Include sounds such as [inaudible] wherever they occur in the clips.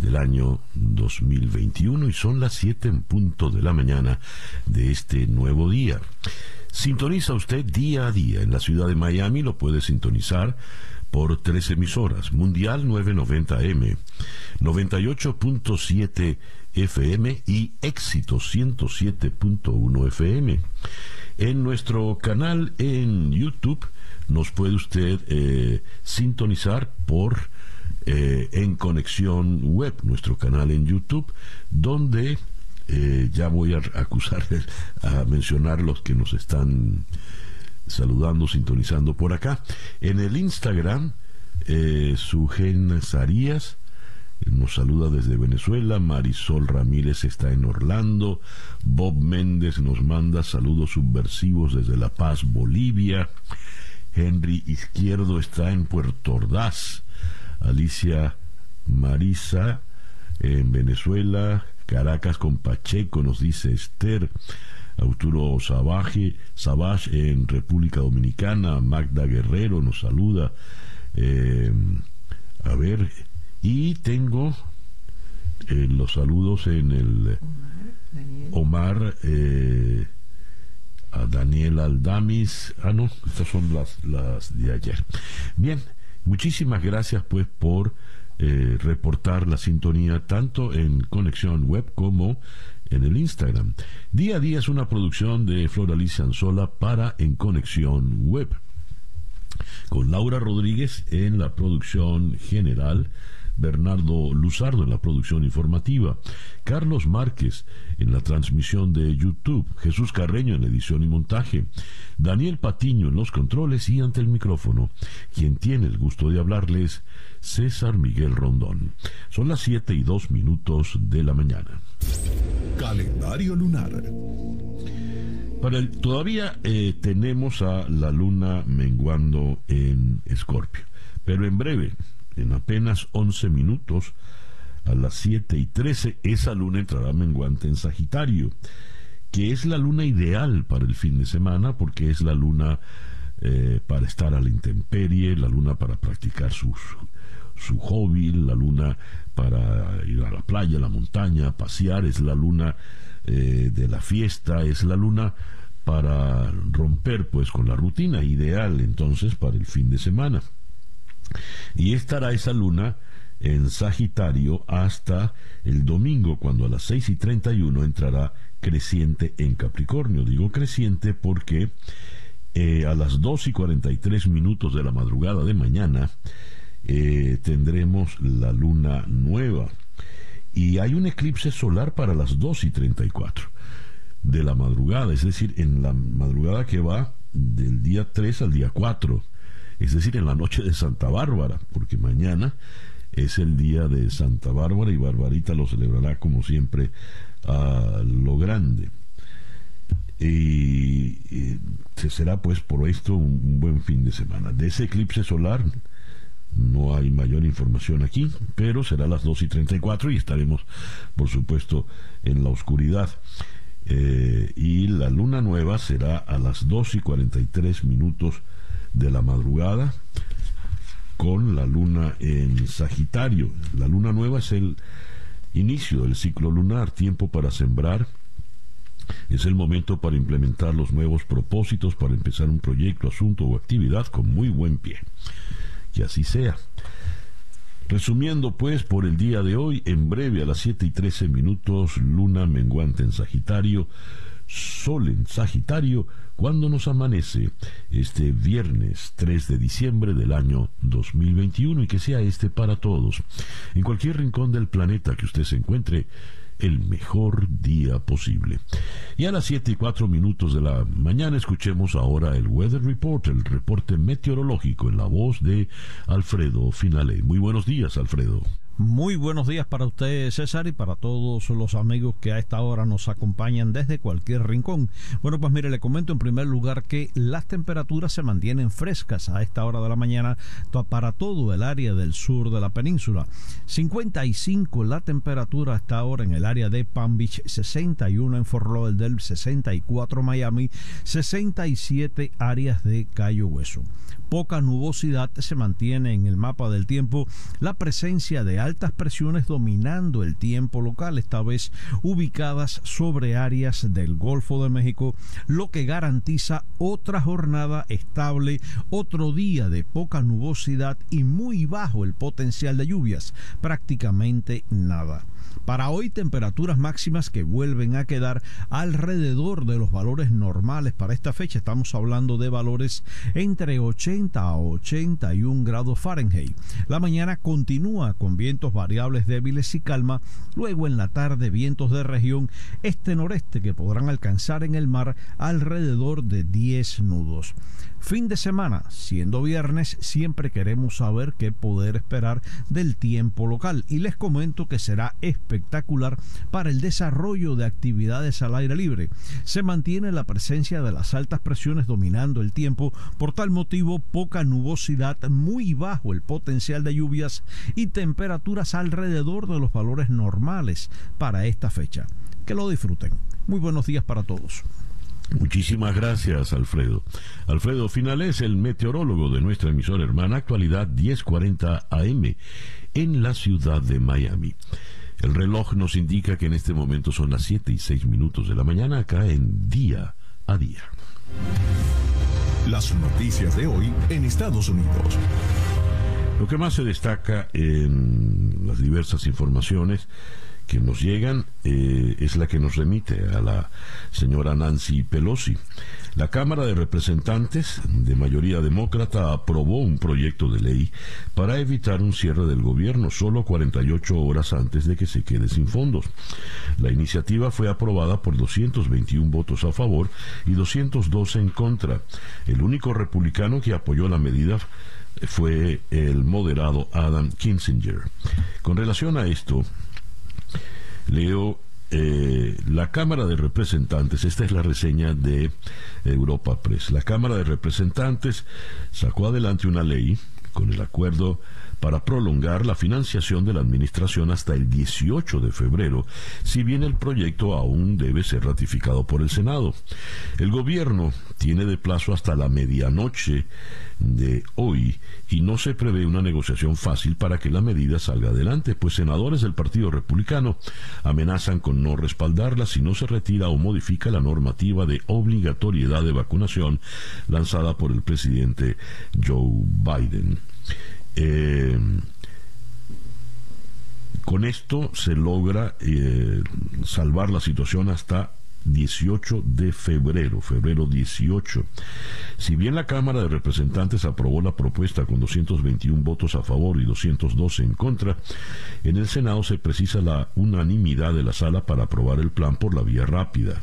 del año 2021 y son las 7 en punto de la mañana de este nuevo día. Sintoniza usted día a día en la ciudad de Miami, lo puede sintonizar por tres emisoras, Mundial 990M, 98.7 FM y Éxito 107.1 FM. En nuestro canal en YouTube nos puede usted eh, sintonizar por eh, En Conexión Web, nuestro canal en YouTube, donde eh, ya voy a acusar a mencionar los que nos están saludando, sintonizando por acá. En el Instagram, eh, Sugen Sarías nos saluda desde Venezuela, Marisol Ramírez está en Orlando, Bob Méndez nos manda saludos subversivos desde La Paz, Bolivia, Henry Izquierdo está en Puerto Ordaz, Alicia Marisa en Venezuela, Caracas con Pacheco, nos dice Esther. Arturo Sabaje, Savage en República Dominicana, Magda Guerrero nos saluda. Eh, a ver, y tengo eh, los saludos en el Omar, eh, a Daniel Aldamis. Ah, no, estas son las, las de ayer. Bien, muchísimas gracias pues por eh, reportar la sintonía tanto en conexión web como en el Instagram. Día a día es una producción de Flor Alicia Anzola para En Conexión Web. Con Laura Rodríguez en la producción general Bernardo Luzardo en la producción informativa, Carlos Márquez en la transmisión de YouTube, Jesús Carreño en la edición y montaje, Daniel Patiño en los controles y ante el micrófono. Quien tiene el gusto de hablarles, César Miguel Rondón. Son las 7 y 2 minutos de la mañana. Calendario lunar. Para el, todavía eh, tenemos a la luna menguando en Escorpio, pero en breve en apenas 11 minutos, a las 7 y 13, esa luna entrará menguante en Sagitario, que es la luna ideal para el fin de semana, porque es la luna eh, para estar a la intemperie, la luna para practicar su, su hobby, la luna para ir a la playa, a la montaña, pasear, es la luna eh, de la fiesta, es la luna para romper pues con la rutina ideal entonces para el fin de semana. Y estará esa luna en Sagitario hasta el domingo, cuando a las 6 y 31 entrará creciente en Capricornio. Digo creciente porque eh, a las 2 y 43 minutos de la madrugada de mañana eh, tendremos la luna nueva. Y hay un eclipse solar para las 2 y 34 de la madrugada, es decir, en la madrugada que va del día 3 al día 4 es decir, en la noche de Santa Bárbara, porque mañana es el día de Santa Bárbara y Barbarita lo celebrará como siempre a lo grande. Y, se será pues por esto un, buen fin de semana. De ese eclipse solar no hay mayor información aquí, pero será a las 2 y 34 y estaremos por supuesto en la oscuridad. Eh, y la luna nueva será a las 2 y 43 minutos de la madrugada con la luna en Sagitario. La luna nueva es el inicio del ciclo lunar, tiempo para sembrar. Es el momento para implementar los nuevos propósitos, para empezar un proyecto, asunto o actividad con muy buen pie. Que así sea. Resumiendo pues por el día de hoy, en breve a las 7 y 13 minutos, luna menguante en Sagitario, sol en Sagitario, cuando nos amanece este viernes 3 de diciembre del año 2021 y que sea este para todos, en cualquier rincón del planeta que usted se encuentre, el mejor día posible. Y a las 7 y 4 minutos de la mañana escuchemos ahora el Weather Report, el reporte meteorológico en la voz de Alfredo Finale. Muy buenos días, Alfredo. Muy buenos días para usted, César, y para todos los amigos que a esta hora nos acompañan desde cualquier rincón. Bueno, pues mire, le comento en primer lugar que las temperaturas se mantienen frescas a esta hora de la mañana para todo el área del sur de la península. 55 la temperatura hasta ahora en el área de Palm Beach, 61 en Fort Lauderdale, 64 Miami, 67 áreas de Cayo Hueso poca nubosidad se mantiene en el mapa del tiempo la presencia de altas presiones dominando el tiempo local, esta vez ubicadas sobre áreas del Golfo de México, lo que garantiza otra jornada estable, otro día de poca nubosidad y muy bajo el potencial de lluvias, prácticamente nada. Para hoy temperaturas máximas que vuelven a quedar alrededor de los valores normales para esta fecha. Estamos hablando de valores entre 80 a 81 grados Fahrenheit. La mañana continúa con vientos variables débiles y calma. Luego en la tarde vientos de región este-noreste que podrán alcanzar en el mar alrededor de 10 nudos. Fin de semana, siendo viernes, siempre queremos saber qué poder esperar del tiempo local y les comento que será espectacular para el desarrollo de actividades al aire libre. Se mantiene la presencia de las altas presiones dominando el tiempo, por tal motivo poca nubosidad, muy bajo el potencial de lluvias y temperaturas alrededor de los valores normales para esta fecha. Que lo disfruten. Muy buenos días para todos. Muchísimas gracias, Alfredo. Alfredo Finales, el meteorólogo de nuestra emisora hermana, actualidad 1040 AM, en la ciudad de Miami. El reloj nos indica que en este momento son las 7 y 6 minutos de la mañana, acá en día a día. Las noticias de hoy en Estados Unidos. Lo que más se destaca en las diversas informaciones que nos llegan eh, es la que nos remite a la señora Nancy Pelosi. La Cámara de Representantes, de mayoría demócrata, aprobó un proyecto de ley para evitar un cierre del gobierno solo 48 horas antes de que se quede sin fondos. La iniciativa fue aprobada por 221 votos a favor y 212 en contra. El único republicano que apoyó la medida fue el moderado Adam Kinzinger. Con relación a esto, Leo eh, la Cámara de Representantes, esta es la reseña de Europa Press, la Cámara de Representantes sacó adelante una ley con el acuerdo para prolongar la financiación de la Administración hasta el 18 de febrero, si bien el proyecto aún debe ser ratificado por el Senado. El gobierno tiene de plazo hasta la medianoche de hoy y no se prevé una negociación fácil para que la medida salga adelante, pues senadores del Partido Republicano amenazan con no respaldarla si no se retira o modifica la normativa de obligatoriedad de vacunación lanzada por el presidente Joe Biden. Eh, con esto se logra eh, salvar la situación hasta 18 de febrero, febrero 18. Si bien la Cámara de Representantes aprobó la propuesta con 221 votos a favor y 212 en contra, en el Senado se precisa la unanimidad de la sala para aprobar el plan por la vía rápida,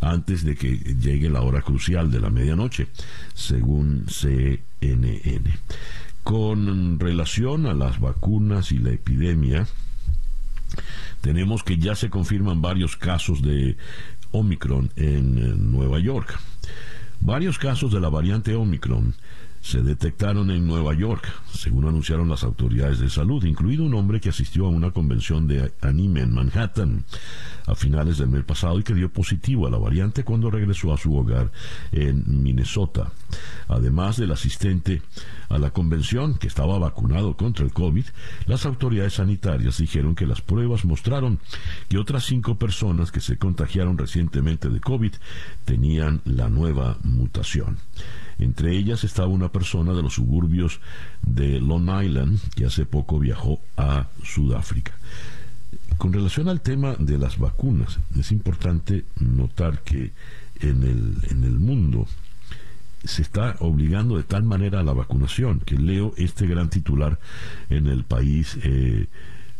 antes de que llegue la hora crucial de la medianoche, según CNN. Con relación a las vacunas y la epidemia, tenemos que ya se confirman varios casos de Omicron en eh, Nueva York. Varios casos de la variante Omicron se detectaron en Nueva York, según anunciaron las autoridades de salud, incluido un hombre que asistió a una convención de anime en Manhattan a finales del mes pasado y que dio positivo a la variante cuando regresó a su hogar en Minnesota. Además del asistente a la convención, que estaba vacunado contra el COVID, las autoridades sanitarias dijeron que las pruebas mostraron que otras cinco personas que se contagiaron recientemente de COVID tenían la nueva mutación. Entre ellas estaba una persona de los suburbios de Long Island que hace poco viajó a Sudáfrica. Con relación al tema de las vacunas, es importante notar que en el, en el mundo se está obligando de tal manera a la vacunación que leo este gran titular en el país eh,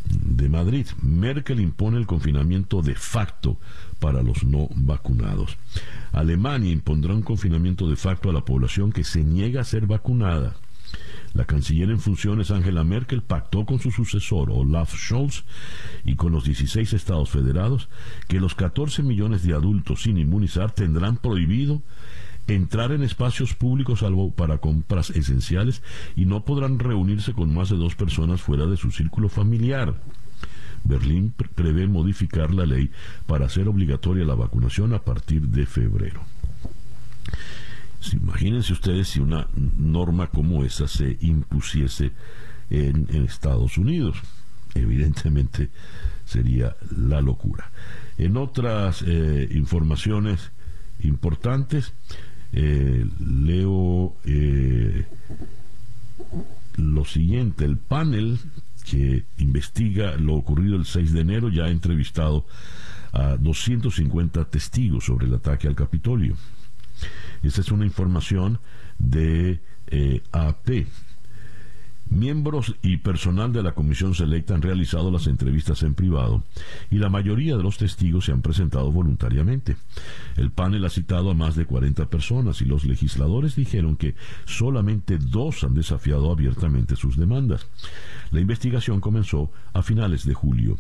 de Madrid. Merkel impone el confinamiento de facto para los no vacunados. Alemania impondrá un confinamiento de facto a la población que se niega a ser vacunada. La canciller en funciones Angela Merkel pactó con su sucesor Olaf Scholz y con los 16 estados federados que los 14 millones de adultos sin inmunizar tendrán prohibido entrar en espacios públicos salvo para compras esenciales y no podrán reunirse con más de dos personas fuera de su círculo familiar. Berlín prevé modificar la ley para hacer obligatoria la vacunación a partir de febrero. Imagínense ustedes si una norma como esa se impusiese en, Estados Unidos. Evidentemente sería la locura. En otras eh, informaciones importantes, eh, leo eh, lo siguiente, el panel que investiga lo ocurrido el 6 de enero ya ha entrevistado a 250 testigos sobre el ataque al Capitolio. Esta es una información de eh, AP. Miembros y personal de la comisión selecta han realizado las entrevistas en privado y la mayoría de los testigos se han presentado voluntariamente. El panel ha citado a más de 40 personas y los legisladores dijeron que solamente dos han desafiado abiertamente sus demandas. La investigación comenzó a finales de julio.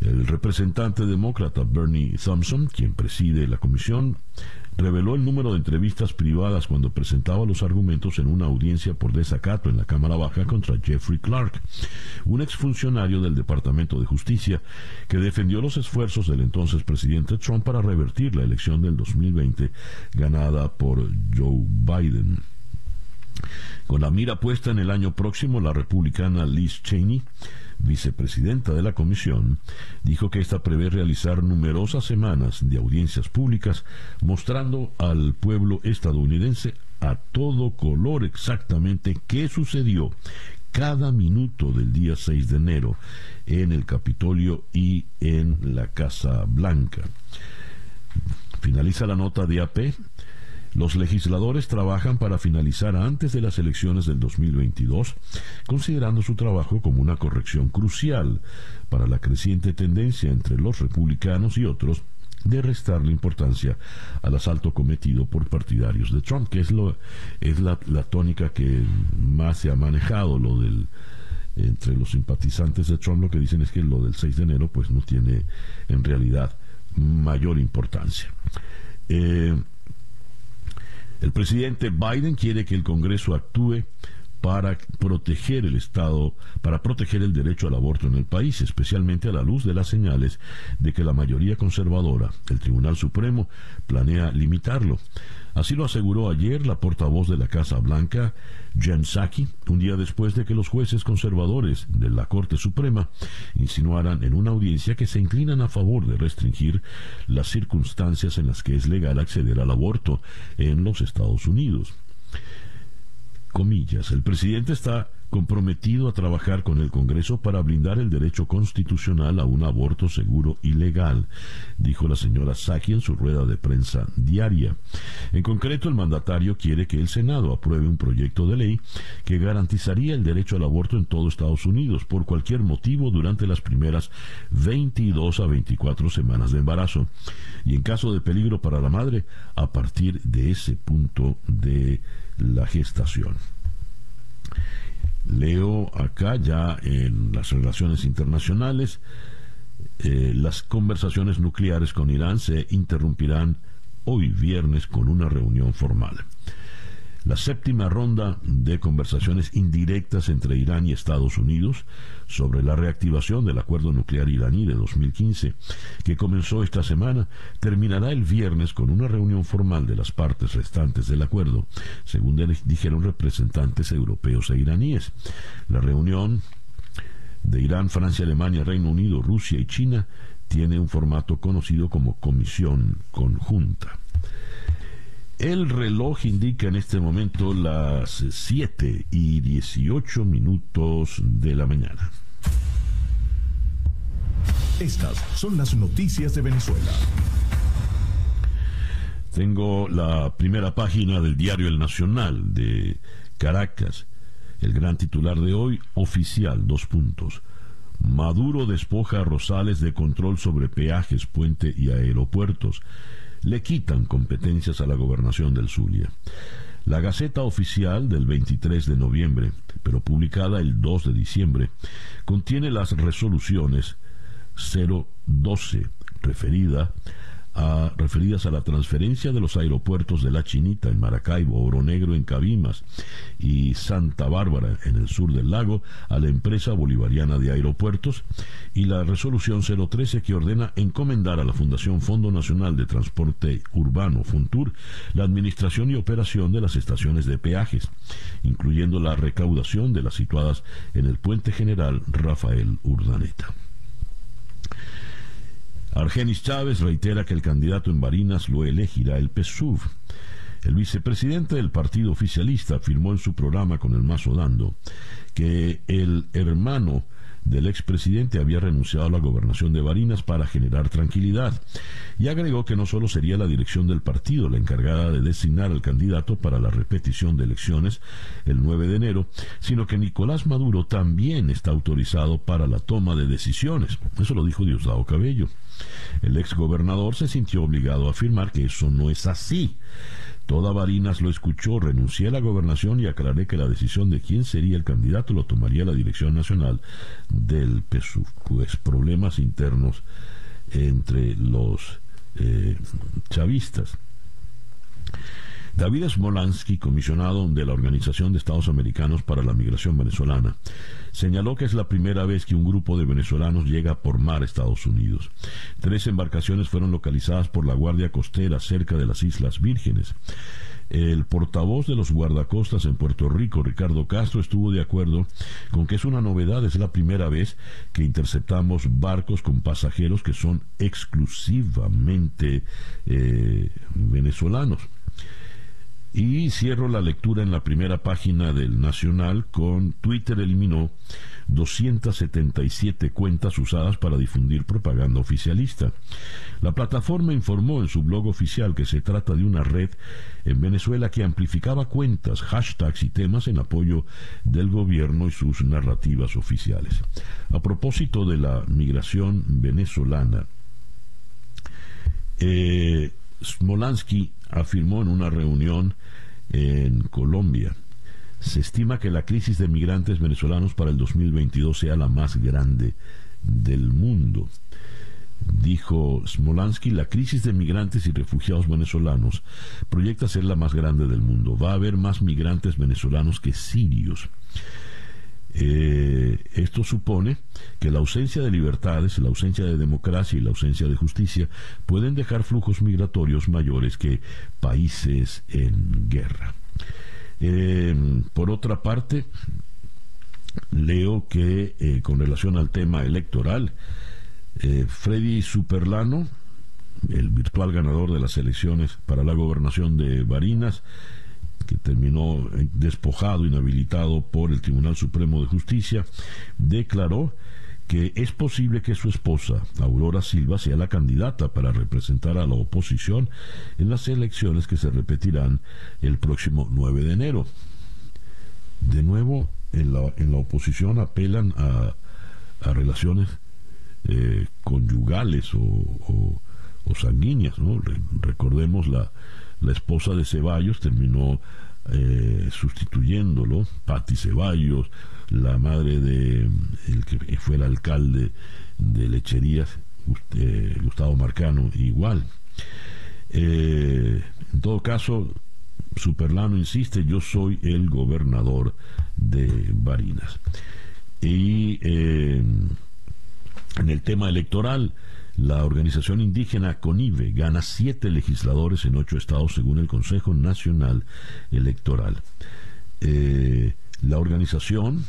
El representante demócrata Bernie Thompson, quien preside la comisión, reveló el número de entrevistas privadas cuando presentaba los argumentos en una audiencia por desacato en la Cámara Baja contra Jeffrey Clark, un exfuncionario del Departamento de Justicia que defendió los esfuerzos del entonces presidente Trump para revertir la elección del 2020 ganada por Joe Biden. Con la mira puesta en el año próximo, la republicana Liz Cheney vicepresidenta de la comisión, dijo que esta prevé realizar numerosas semanas de audiencias públicas mostrando al pueblo estadounidense a todo color exactamente qué sucedió cada minuto del día 6 de enero en el Capitolio y en la Casa Blanca. Finaliza la nota de AP los legisladores trabajan para finalizar antes de las elecciones del 2022, considerando su trabajo como una corrección crucial para la creciente tendencia entre los republicanos y otros de restarle importancia al asalto cometido por partidarios de Trump, que es, lo, es la, tónica que más se ha manejado, lo del entre los simpatizantes de Trump lo que dicen es que lo del 6 de enero pues no tiene en realidad mayor importancia. Eh, el presidente Biden quiere que el Congreso actúe para proteger el Estado, para proteger el derecho al aborto en el país, especialmente a la luz de las señales de que la mayoría conservadora, el Tribunal Supremo, planea limitarlo. Así lo aseguró ayer la portavoz de la Casa Blanca, Jen Psaki, un día después de que los jueces conservadores de la Corte Suprema insinuaran en una audiencia que se inclinan a favor de restringir las circunstancias en las que es legal acceder al aborto en los Estados Unidos el presidente está comprometido a trabajar con el Congreso para blindar el derecho constitucional a un aborto seguro y legal, dijo la señora Saki en su rueda de prensa diaria. En concreto, el mandatario quiere que el Senado apruebe un proyecto de ley que garantizaría el derecho al aborto en todo Estados Unidos por cualquier motivo durante las primeras 22 a 24 semanas de embarazo y en caso de peligro para la madre a partir de ese punto de la gestación. Leo acá ya en las relaciones internacionales, eh, las conversaciones nucleares con Irán se interrumpirán hoy viernes con una reunión formal la séptima ronda de conversaciones indirectas entre Irán y Estados Unidos sobre la reactivación del acuerdo nuclear iraní de 2015, que comenzó esta semana, terminará el viernes con una reunión formal de las partes restantes del acuerdo, según dijeron representantes europeos e iraníes. La reunión de Irán, Francia, Alemania, Reino Unido, Rusia y China tiene un formato conocido como comisión conjunta. El reloj indica en este momento las 7 y 18 minutos de la mañana. Estas son las noticias de Venezuela. Tengo la primera página del diario El Nacional de Caracas. El gran titular de hoy, oficial, dos puntos. Maduro despoja a Rosales de control sobre peajes, puente y aeropuertos le quitan competencias a la gobernación del Zulia. La Gaceta Oficial del 23 de noviembre, pero publicada el 2 de diciembre, contiene las resoluciones 012 referida referidas a la transferencia de los aeropuertos de La Chinita en Maracaibo, Oro Negro en Cabimas y Santa Bárbara en el sur del lago a la empresa bolivariana de aeropuertos y la resolución 013 que ordena encomendar a la Fundación Fondo Nacional de Transporte Urbano, FUNTUR, la administración y operación de las estaciones de peajes, incluyendo la recaudación de las situadas en el puente general Rafael Urdaneta. Argenis Chávez reitera que el candidato en Barinas lo elegirá el PSUV. El vicepresidente del partido oficialista afirmó en su programa con el Mazo Dando que el hermano del expresidente había renunciado a la gobernación de Barinas para generar tranquilidad y agregó que no solo sería la dirección del partido la encargada de designar al candidato para la repetición de elecciones el 9 de enero, sino que Nicolás Maduro también está autorizado para la toma de decisiones. Eso lo dijo Diosdado Cabello. El ex gobernador se sintió obligado a afirmar que eso no es así. Toda Barinas lo escuchó, renuncié a la gobernación y aclaré que la decisión de quién sería el candidato lo tomaría la Dirección Nacional del PSU. Pues problemas internos entre los eh, chavistas. David Smolansky, comisionado de la Organización de Estados Americanos para la Migración Venezolana, señaló que es la primera vez que un grupo de venezolanos llega por mar a Estados Unidos. Tres embarcaciones fueron localizadas por la Guardia Costera cerca de las Islas Vírgenes. El portavoz de los guardacostas en Puerto Rico, Ricardo Castro, estuvo de acuerdo con que es una novedad, es la primera vez que interceptamos barcos con pasajeros que son exclusivamente eh, venezolanos. Y cierro la lectura en la primera página del Nacional con Twitter eliminó 277 cuentas usadas para difundir propaganda oficialista. La plataforma informó en su blog oficial que se trata de una red en Venezuela que amplificaba cuentas, hashtags y temas en apoyo del gobierno y sus narrativas oficiales. A propósito de la migración venezolana, eh, Smolansky afirmó en una reunión en Colombia. Se estima que la crisis de migrantes venezolanos para el 2022 sea la más grande del mundo. Dijo Smolansky, la crisis de migrantes y refugiados venezolanos proyecta ser la más grande del mundo. Va a haber más migrantes venezolanos que sirios. Eh, esto supone que la ausencia de libertades, la ausencia de democracia y la ausencia de justicia pueden dejar flujos migratorios mayores que países en guerra. Eh, por otra parte, leo que eh, con relación al tema electoral, Freddy Superlano, el virtual ganador de las elecciones para la gobernación de Barinas, que terminó eh, despojado, inhabilitado por el Tribunal Supremo de Justicia, declaró que es posible que su esposa, Aurora Silva, sea la candidata para representar a la oposición en las elecciones que se repetirán el próximo 9 de enero. De nuevo, en la, en la oposición apelan a, relaciones eh, conyugales o, sanguíneas. ¿no? recordemos la, la esposa de Ceballos terminó eh, sustituyéndolo, Patti Ceballos, la madre de el que fue el alcalde de Lecherías, eh, Gustavo Marcano, igual. Eh, en todo caso, Superlano insiste, yo soy el gobernador de Barinas. Y en el tema electoral, la organización indígena CONIVE gana siete legisladores en ocho estados según el Consejo Nacional Electoral. Eh, la organización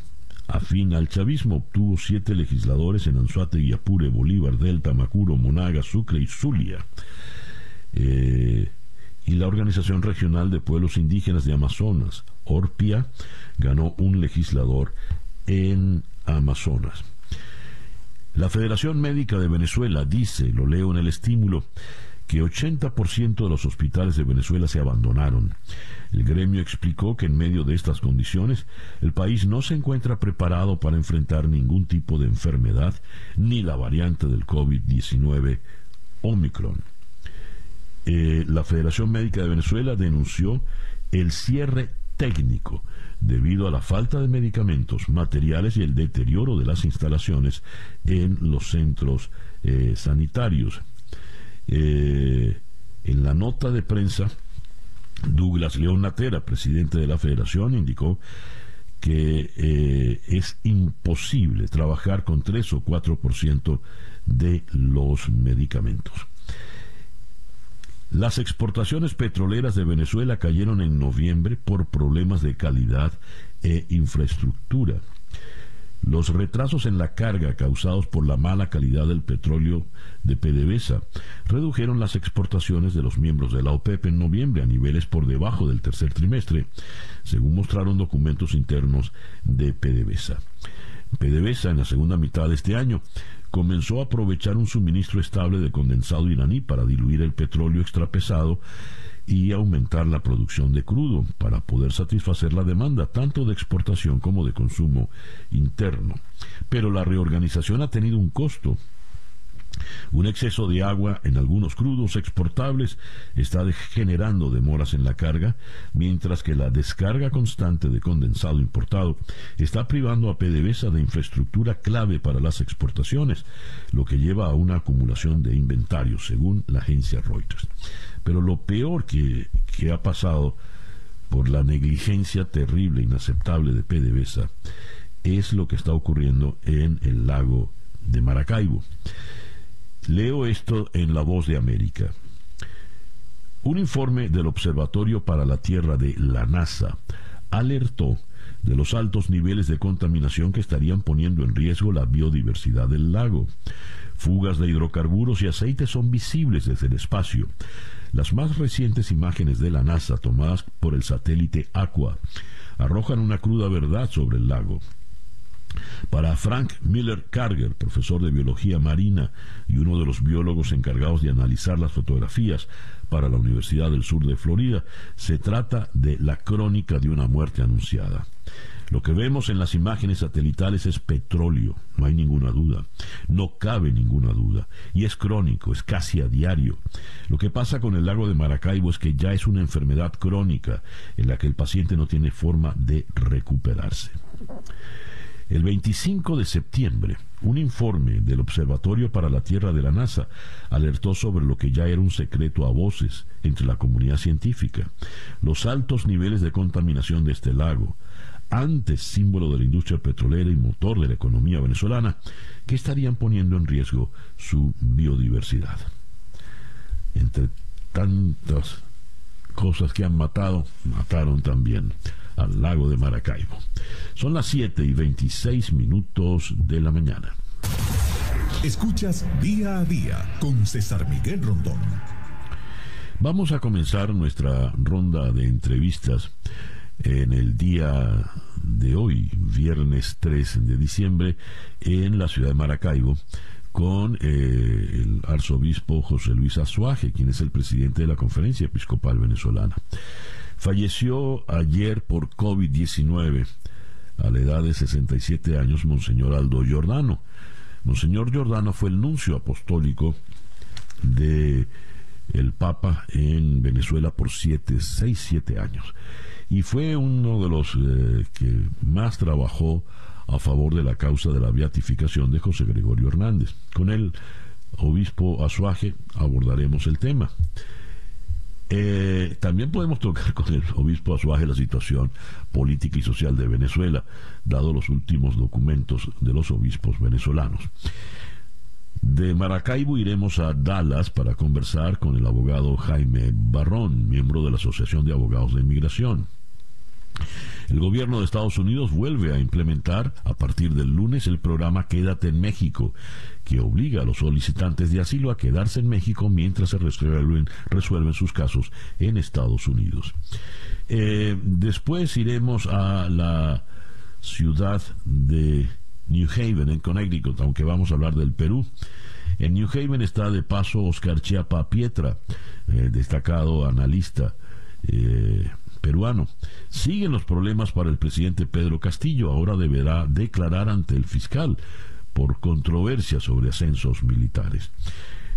afín al chavismo obtuvo siete legisladores en Anzuategui, Apure, Bolívar, Delta, Macuro, Monaga, Sucre y Zulia. Eh, y la Organización Regional de Pueblos Indígenas de Amazonas, ORPIA, ganó un legislador en Amazonas. La Federación Médica de Venezuela dice, lo leo en el estímulo, que 80% de los hospitales de Venezuela se abandonaron. El gremio explicó que en medio de estas condiciones el país no se encuentra preparado para enfrentar ningún tipo de enfermedad ni la variante del COVID-19 Omicron. Eh, la Federación Médica de Venezuela denunció el cierre técnico debido a la falta de medicamentos, materiales y el deterioro de las instalaciones en los centros eh, sanitarios. Eh, en la nota de prensa, Douglas León Natera, presidente de la federación, indicó que eh, es imposible trabajar con 3 o 4% de los medicamentos. Las exportaciones petroleras de Venezuela cayeron en noviembre por problemas de calidad e infraestructura. Los retrasos en la carga causados por la mala calidad del petróleo de PDVSA redujeron las exportaciones de los miembros de la OPEP en noviembre a niveles por debajo del tercer trimestre, según mostraron documentos internos de PDVSA. PDVSA en la segunda mitad de este año comenzó a aprovechar un suministro estable de condensado iraní para diluir el petróleo extrapesado y aumentar la producción de crudo para poder satisfacer la demanda tanto de exportación como de consumo interno. Pero la reorganización ha tenido un costo un exceso de agua en algunos crudos exportables está generando demoras en la carga, mientras que la descarga constante de condensado importado está privando a PDVSA de infraestructura clave para las exportaciones, lo que lleva a una acumulación de inventarios, según la agencia Reuters. Pero lo peor que, que ha pasado por la negligencia terrible, e inaceptable de PDVSA, es lo que está ocurriendo en el lago de Maracaibo. Leo esto en La Voz de América. Un informe del Observatorio para la Tierra de la NASA alertó de los altos niveles de contaminación que estarían poniendo en riesgo la biodiversidad del lago. Fugas de hidrocarburos y aceites son visibles desde el espacio. Las más recientes imágenes de la NASA tomadas por el satélite Aqua arrojan una cruda verdad sobre el lago. Para Frank Miller Karger, profesor de biología marina y uno de los biólogos encargados de analizar las fotografías para la Universidad del Sur de Florida, se trata de la crónica de una muerte anunciada. Lo que vemos en las imágenes satelitales es petróleo, no hay ninguna duda, no cabe ninguna duda, y es crónico, es casi a diario. Lo que pasa con el lago de Maracaibo es que ya es una enfermedad crónica en la que el paciente no tiene forma de recuperarse. El 25 de septiembre, un informe del Observatorio para la Tierra de la NASA alertó sobre lo que ya era un secreto a voces entre la comunidad científica, los altos niveles de contaminación de este lago, antes símbolo de la industria petrolera y motor de la economía venezolana, que estarían poniendo en riesgo su biodiversidad. Entre tantas cosas que han matado, mataron también al lago de Maracaibo. Son las 7 y 26 minutos de la mañana. Escuchas día a día con César Miguel Rondón. Vamos a comenzar nuestra ronda de entrevistas en el día de hoy, viernes 3 de diciembre, en la ciudad de Maracaibo, con eh, el arzobispo José Luis Azuaje, quien es el presidente de la Conferencia Episcopal Venezolana. Falleció ayer por COVID-19 a la edad de 67 años Monseñor Aldo Giordano. Monseñor Giordano fue el nuncio apostólico de el Papa en Venezuela por siete, seis, siete años. Y fue uno de los eh, que más trabajó a favor de la causa de la beatificación de José Gregorio Hernández. Con el obispo Azuaje abordaremos el tema. Eh, también podemos tocar [laughs] con el obispo Azuaje la situación política y social de Venezuela, dado los últimos documentos de los obispos venezolanos. De Maracaibo iremos a Dallas para conversar con el abogado Jaime Barrón, miembro de la Asociación de Abogados de Inmigración. El gobierno de Estados Unidos vuelve a implementar a partir del lunes el programa Quédate en México, que obliga a los solicitantes de asilo a quedarse en México mientras se resuelven, sus casos en Estados Unidos. Eh, después iremos a la ciudad de New Haven, en Connecticut, aunque vamos a hablar del Perú. En New Haven está de paso Oscar Chiapa Pietra, eh, destacado analista. Eh, peruano. Siguen los problemas para el presidente Pedro Castillo. Ahora deberá declarar ante el fiscal por controversia sobre ascensos militares.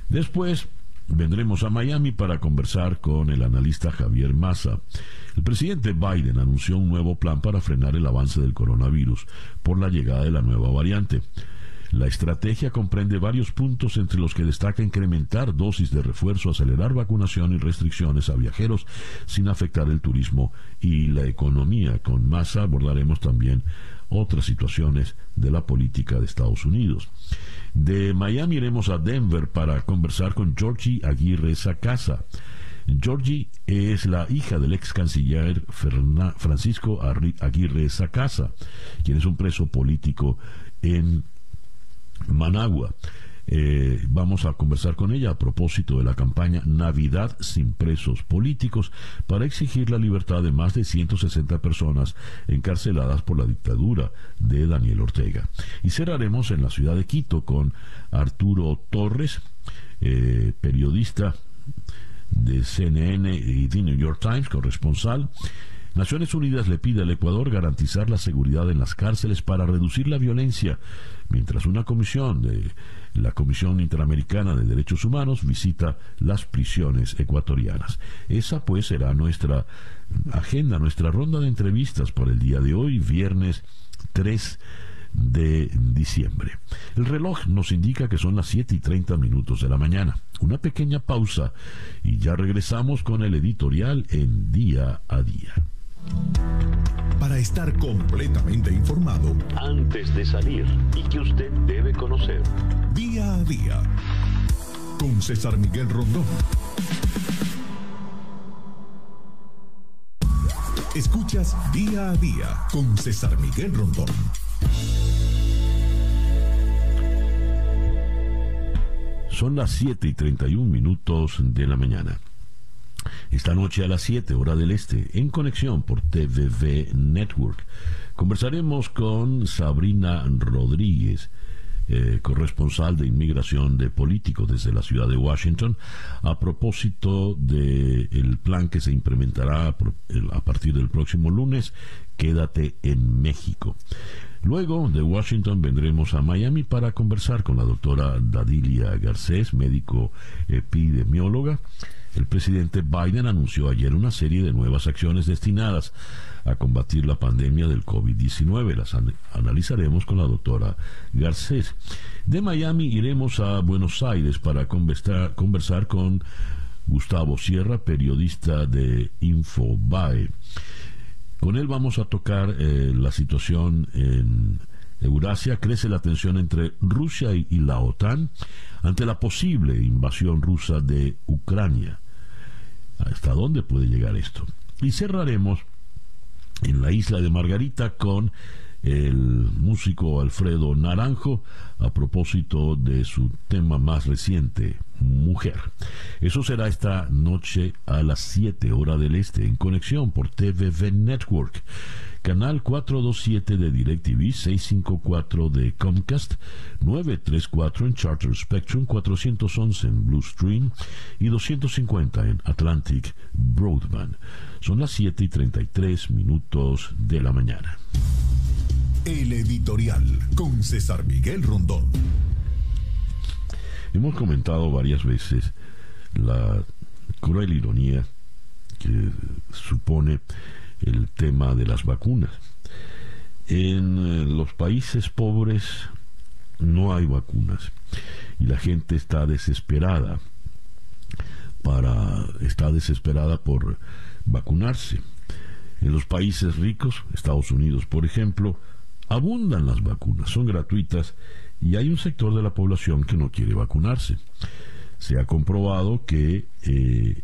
Después vendremos a Miami para conversar con el analista Javier Massa. El presidente Biden anunció un nuevo plan para frenar el avance del coronavirus por la llegada de la nueva variante. La estrategia comprende varios puntos entre los que destaca incrementar dosis de refuerzo, acelerar vacunación y restricciones a viajeros sin afectar el turismo y la economía. Con Massa abordaremos también otras situaciones de la política de Estados Unidos. De Miami iremos a Denver para conversar con Georgie Aguirre Sacasa. Georgie es la hija del ex canciller Francisco Aguirre Sacasa, quien es un preso político en Managua. Eh, vamos a conversar con ella a propósito de la campaña Navidad sin presos políticos para exigir la libertad de más de 160 personas encarceladas por la dictadura de Daniel Ortega. Y cerraremos en la ciudad de Quito con Arturo Torres, eh, periodista de CNN y The New York Times, corresponsal Naciones Unidas le pide al Ecuador garantizar la seguridad en las cárceles para reducir la violencia, mientras una comisión de la Comisión Interamericana de Derechos Humanos visita las prisiones ecuatorianas. Esa pues será nuestra agenda, nuestra ronda de entrevistas por el día de hoy, viernes 3 de diciembre. El reloj nos indica que son las 7 y 30 minutos de la mañana. Una pequeña pausa y ya regresamos con el editorial en día a día. Para estar completamente informado antes de salir y que usted debe conocer. Día a día. Con César Miguel Rondón. Escuchas día a día con César Miguel Rondón. Son las 7 y 31 minutos de la mañana. Esta noche a las 7 hora del este, en conexión por TVV Network, conversaremos con Sabrina Rodríguez, eh, corresponsal de inmigración de políticos desde la ciudad de Washington, a propósito del plan que se implementará a partir del próximo lunes, Quédate en México. Luego de Washington vendremos a Miami para conversar con la doctora Dadilia Garcés, médico epidemióloga, el presidente Biden anunció ayer una serie de nuevas acciones destinadas a combatir la pandemia del COVID-19. Las analizaremos con la doctora Garcés. De Miami iremos a Buenos Aires para conversar, con Gustavo Sierra, periodista de Infobae. Con él vamos a tocar eh, la situación en Eurasia. Crece la tensión entre Rusia y la OTAN ante la posible invasión rusa de Ucrania. ¿Hasta dónde puede llegar esto? Y cerraremos en la isla de Margarita con el músico Alfredo Naranjo a propósito de su tema más reciente, Mujer. Eso será esta noche a las 7 horas del este en conexión por TVV Network canal 427 de DirecTV, 654 de Comcast, 934 en Charter Spectrum, 411 en Blue Stream y 250 en Atlantic Broadband. Son las 7 y 33 minutos de la mañana. El editorial con César Miguel Rondón. Hemos comentado varias veces la cruel ironía que supone el tema de las vacunas. En eh, los países pobres no hay vacunas y la gente está desesperada para está desesperada por vacunarse. En los países ricos, Estados Unidos, por ejemplo, abundan las vacunas, son gratuitas y hay un sector de la población que no quiere vacunarse. Se ha comprobado que eh,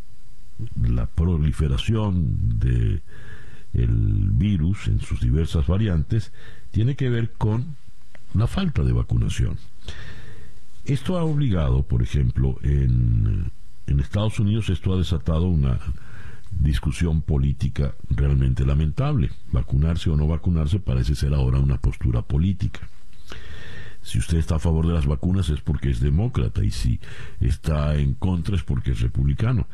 la proliferación de el virus en sus diversas variantes tiene que ver con la falta de vacunación. Esto ha obligado, por ejemplo, en, en Estados Unidos esto ha desatado una discusión política realmente lamentable. Vacunarse o no vacunarse parece ser ahora una postura política. Si usted está a favor de las vacunas es porque es demócrata y si está en contra es porque es republicano,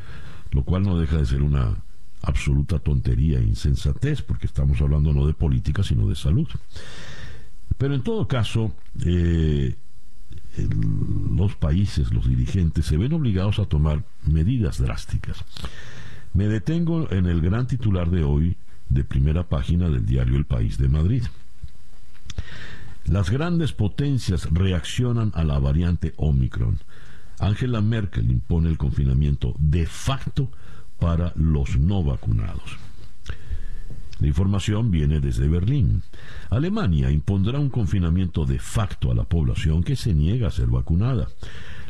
lo cual no deja de ser una absoluta tontería e insensatez, porque estamos hablando no de política, sino de salud. Pero en todo caso, eh, los países, los dirigentes, se ven obligados a tomar medidas drásticas. Me detengo en el gran titular de hoy de primera página del diario El País de Madrid. Las grandes potencias reaccionan a la variante Omicron. Angela Merkel impone el confinamiento de facto para los no vacunados. La información viene desde Berlín. Alemania impondrá un confinamiento de facto a la población que se niega a ser vacunada.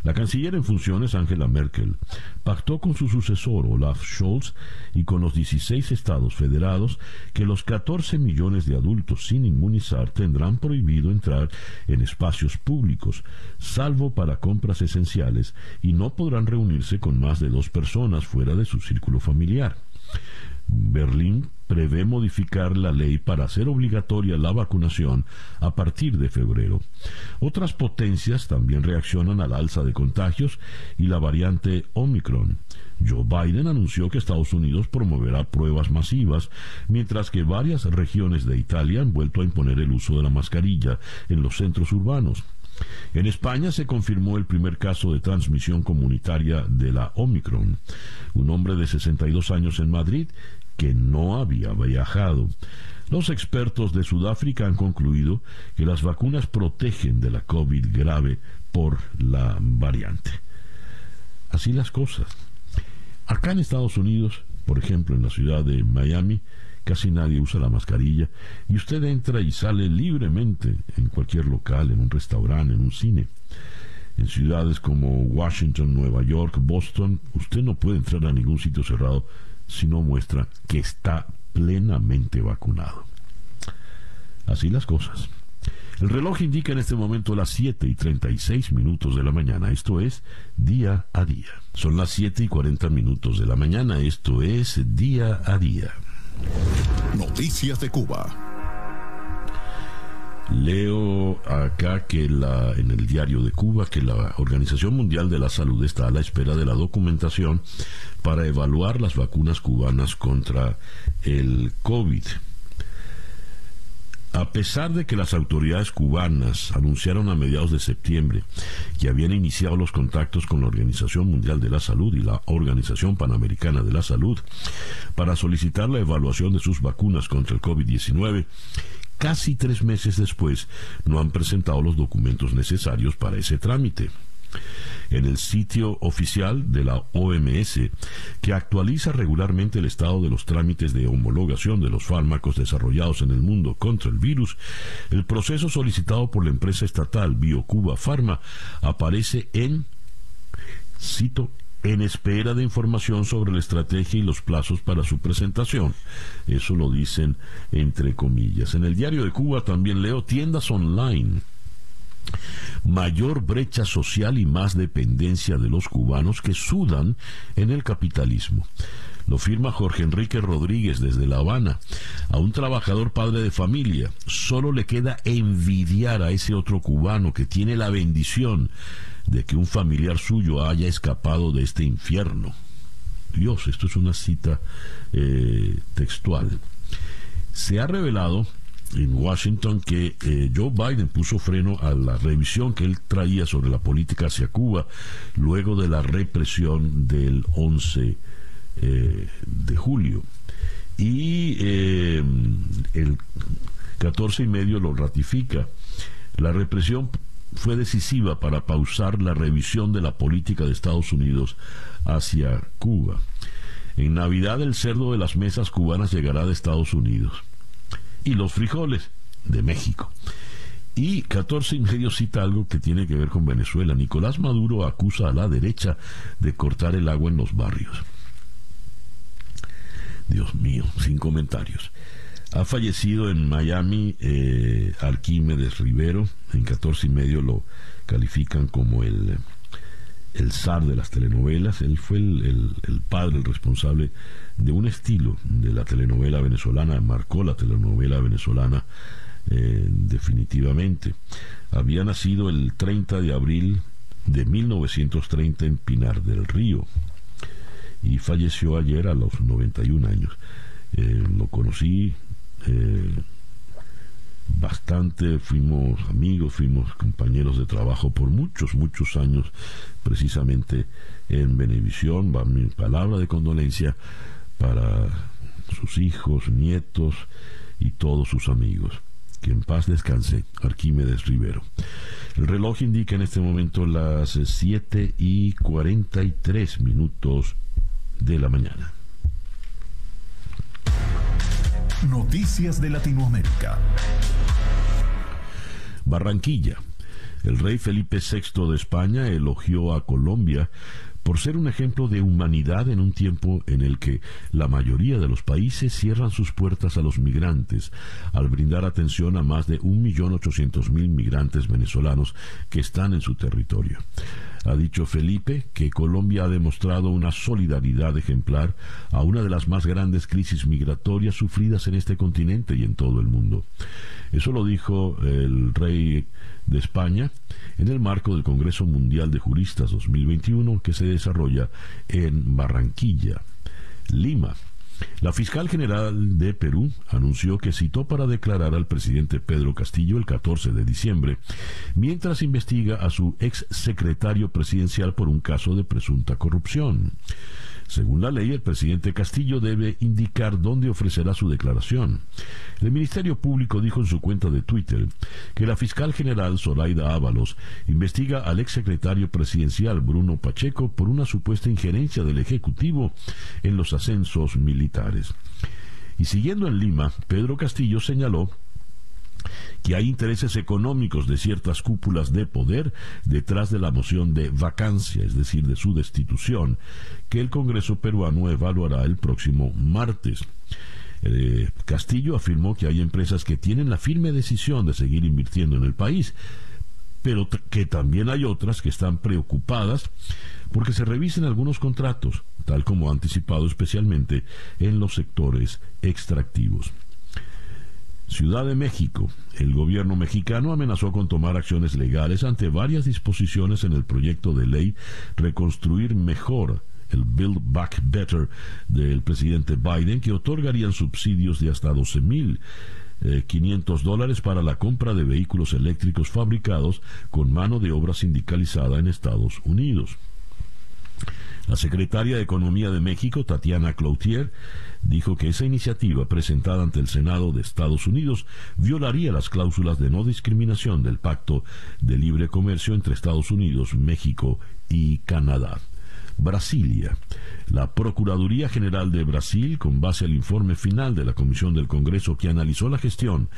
La canciller en funciones, Angela Merkel, pactó con su sucesor, Olaf Scholz, y con los 16 estados federados que los 14 millones de adultos sin inmunizar tendrán prohibido entrar en espacios públicos, salvo para compras esenciales, y no podrán reunirse con más de dos personas fuera de su círculo familiar. Berlín prevé modificar la ley para hacer obligatoria la vacunación a partir de febrero. Otras potencias también reaccionan al alza de contagios y la variante Omicron. Joe Biden anunció que Estados Unidos promoverá pruebas masivas, mientras que varias regiones de Italia han vuelto a imponer el uso de la mascarilla en los centros urbanos. En España se confirmó el primer caso de transmisión comunitaria de la Omicron. Un hombre de 62 años en Madrid que no había viajado. Los expertos de Sudáfrica han concluido que las vacunas protegen de la COVID grave por la variante. Así las cosas. Acá en Estados Unidos, por ejemplo en la ciudad de Miami, casi nadie usa la mascarilla y usted entra y sale libremente en cualquier local, en un restaurante, en un cine. En ciudades como Washington, Nueva York, Boston, usted no puede entrar a ningún sitio cerrado si no muestra que está plenamente vacunado. Así las cosas. El reloj indica en este momento las 7 y 36 minutos de la mañana, esto es día a día. Son las 7 y 40 minutos de la mañana, esto es día a día. Noticias de Cuba. Leo acá que la, en el diario de Cuba que la Organización Mundial de la Salud está a la espera de la documentación para evaluar las vacunas cubanas contra el COVID. A pesar de que las autoridades cubanas anunciaron a mediados de septiembre que habían iniciado los contactos con la Organización Mundial de la Salud y la Organización Panamericana de la Salud para solicitar la evaluación de sus vacunas contra el COVID-19, casi tres meses después no han presentado los documentos necesarios para ese trámite. En el sitio oficial de la OMS, que actualiza regularmente el estado de los trámites de homologación de los fármacos desarrollados en el mundo contra el virus, el proceso solicitado por la empresa estatal BioCuba Pharma aparece en, cito, en espera de información sobre la estrategia y los plazos para su presentación. Eso lo dicen entre comillas. En el diario de Cuba también leo tiendas online mayor brecha social y más dependencia de los cubanos que sudan en el capitalismo. Lo firma Jorge Enrique Rodríguez desde La Habana. A un trabajador padre de familia solo le queda envidiar a ese otro cubano que tiene la bendición de que un familiar suyo haya escapado de este infierno. Dios, esto es una cita eh, textual. Se ha revelado en Washington que eh, Joe Biden puso freno a la revisión que él traía sobre la política hacia Cuba luego de la represión del 11 eh, de julio. Y el 14 y medio lo ratifica. La represión fue decisiva para pausar la revisión de la política de Estados Unidos hacia Cuba. En Navidad el cerdo de las mesas cubanas llegará de Estados Unidos y los frijoles de México. Y 14 y medio cita algo que tiene que ver con Venezuela. Nicolás Maduro acusa a la derecha de cortar el agua en los barrios. Dios mío, sin comentarios. Ha fallecido en Miami eh, Arquímedes Rivero. En 14 y medio lo califican como el, el zar de las telenovelas. Él fue el, el padre, el responsable de un estilo de la telenovela venezolana, marcó la telenovela venezolana eh, definitivamente. Había nacido el 30 de abril de 1930 en Pinar del Río y falleció ayer a los 91 años. Eh, lo conocí eh, bastante, fuimos amigos, fuimos compañeros de trabajo por muchos, muchos años, precisamente en Benevisión. Va mi palabra de condolencia para sus hijos, nietos y todos sus amigos. Que en paz descanse Arquímedes Rivero. El reloj indica en este momento las 7 y 43 minutos de la mañana. Noticias de Latinoamérica. Barranquilla. El rey Felipe VI de España elogió a Colombia por ser un ejemplo de humanidad en un tiempo en el que la mayoría de los países cierran sus puertas a los migrantes, al brindar atención a más de 1.800.000 migrantes venezolanos que están en su territorio. Ha dicho Felipe que Colombia ha demostrado una solidaridad ejemplar a una de las más grandes crisis migratorias sufridas en este continente y en todo el mundo. Eso lo dijo el rey de España en el marco del Congreso Mundial de Juristas 2021 que se desarrolla en Barranquilla, Lima. La fiscal general de Perú anunció que citó para declarar al presidente Pedro Castillo el 14 de diciembre, mientras investiga a su ex secretario presidencial por un caso de presunta corrupción. Según la ley, el presidente Castillo debe indicar dónde ofrecerá su declaración. El Ministerio Público dijo en su cuenta de Twitter que la fiscal general Zoraida Ábalos investiga al exsecretario presidencial Bruno Pacheco por una supuesta injerencia del Ejecutivo en los ascensos militares. Y siguiendo en Lima, Pedro Castillo señaló que hay intereses económicos de ciertas cúpulas de poder detrás de la moción de vacancia, es decir, de su destitución, que el Congreso peruano evaluará el próximo martes. Eh, Castillo afirmó que hay empresas que tienen la firme decisión de seguir invirtiendo en el país, pero que también hay otras que están preocupadas porque se revisen algunos contratos, tal como anticipado especialmente en los sectores extractivos. Ciudad de México. El gobierno mexicano amenazó con tomar acciones legales ante varias disposiciones en el proyecto de ley Reconstruir Mejor, el Build Back Better del presidente Biden, que otorgarían subsidios de hasta 12 mil 500 eh, dólares para la compra de vehículos eléctricos fabricados con mano de obra sindicalizada en Estados Unidos. La secretaria de Economía de México, Tatiana Cloutier, dijo que esa iniciativa presentada ante el Senado de Estados Unidos violaría las cláusulas de no discriminación del Pacto de Libre Comercio entre Estados Unidos, México y Canadá. Brasilia. La Procuraduría General de Brasil, con base al informe final de la Comisión del Congreso que analizó la gestión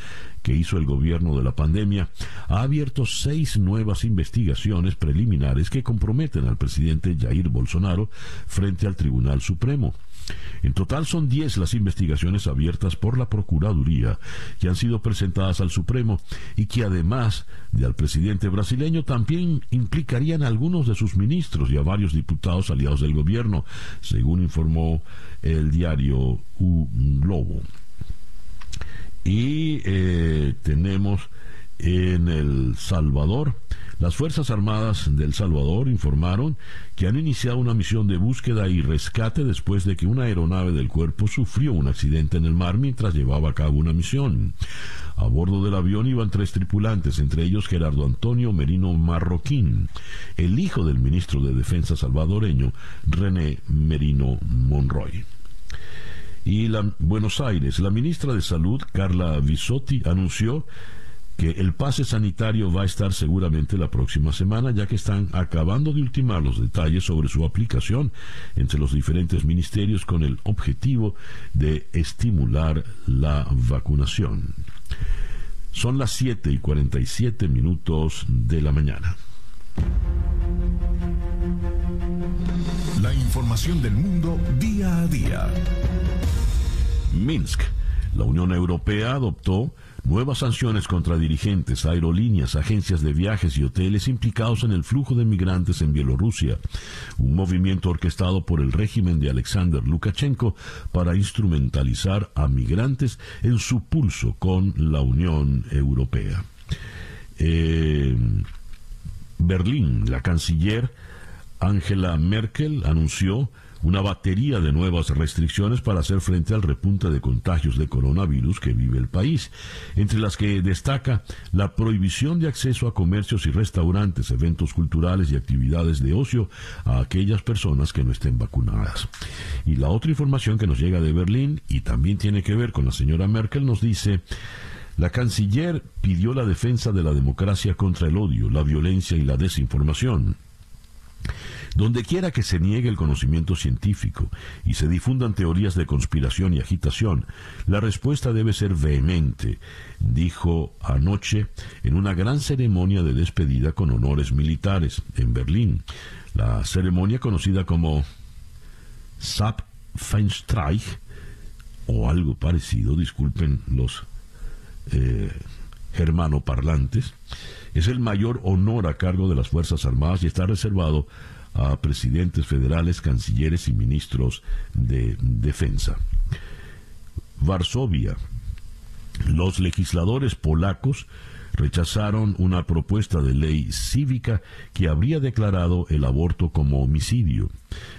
que hizo el gobierno de la pandemia, ha abierto seis nuevas investigaciones preliminares que comprometen al presidente Jair Bolsonaro frente al Tribunal Supremo. En total son 10 las investigaciones abiertas por la Procuraduría que han sido presentadas al Supremo y que además de al presidente brasileño también implicarían a algunos de sus ministros y a varios diputados aliados del gobierno, según informó el diario U Globo. Y eh, tenemos en El Salvador las Fuerzas Armadas del Salvador informaron que han iniciado una misión de búsqueda y rescate después de que una aeronave del cuerpo sufrió un accidente en el mar mientras llevaba a cabo una misión. A bordo del avión iban tres tripulantes, entre ellos Gerardo Antonio Merino Marroquín, el hijo del ministro de Defensa salvadoreño René Merino Monroy y la, Buenos Aires. La ministra de Salud, Carla Bisotti, anunció que el pase sanitario va a estar seguramente la próxima semana, ya que están acabando de ultimar los detalles sobre su aplicación entre los diferentes ministerios con el objetivo de estimular la vacunación. Son las 7 y 47 minutos de la mañana. La información del mundo día a día. Minsk. La Unión Europea adoptó nuevas sanciones contra dirigentes, aerolíneas, agencias de viajes y hoteles implicados en el flujo de migrantes en Bielorrusia, un movimiento orquestado por el régimen de Alexander Lukashenko para instrumentalizar a migrantes en su pulso con la Unión Europea. Eh, Berlín, la canciller Angela Merkel anunció una batería de nuevas restricciones para hacer frente al repunte de contagios de coronavirus que vive el país, entre las que destaca la prohibición de acceso a comercios y restaurantes, eventos culturales y actividades de ocio a aquellas personas que no estén vacunadas. Y la otra información que nos llega de Berlín y también tiene que ver con la señora Merkel nos dice la canciller pidió la defensa de la democracia contra el odio, la violencia y la desinformación. Donde quiera que se niegue el conocimiento científico y se difundan teorías de conspiración y agitación, la respuesta debe ser vehemente, dijo anoche en una gran ceremonia de despedida con honores militares en Berlín. La ceremonia conocida como Feinstreich o algo parecido, disculpen los eh, germano-parlantes, es el mayor honor a cargo de las Fuerzas Armadas y está reservado a presidentes federales, cancilleres y ministros de defensa. Varsovia. Los legisladores polacos rechazaron una propuesta de ley cívica que habría declarado el aborto como homicidio.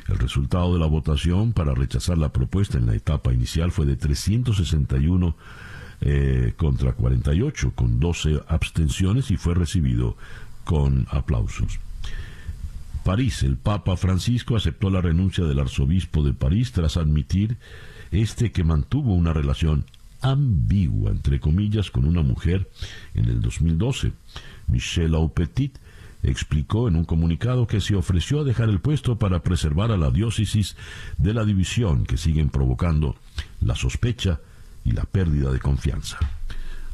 El resultado de la votación para rechazar la propuesta en la etapa inicial fue de 361 eh, contra 48, con 12 abstenciones y fue recibido con aplausos. París, el Papa Francisco aceptó la renuncia del arzobispo de París tras admitir este que mantuvo una relación ambigua, entre comillas, con una mujer en el 2012. Michel Aupetit explicó en un comunicado que se ofreció a dejar el puesto para preservar a la diócesis de la división que siguen provocando la sospecha y la pérdida de confianza.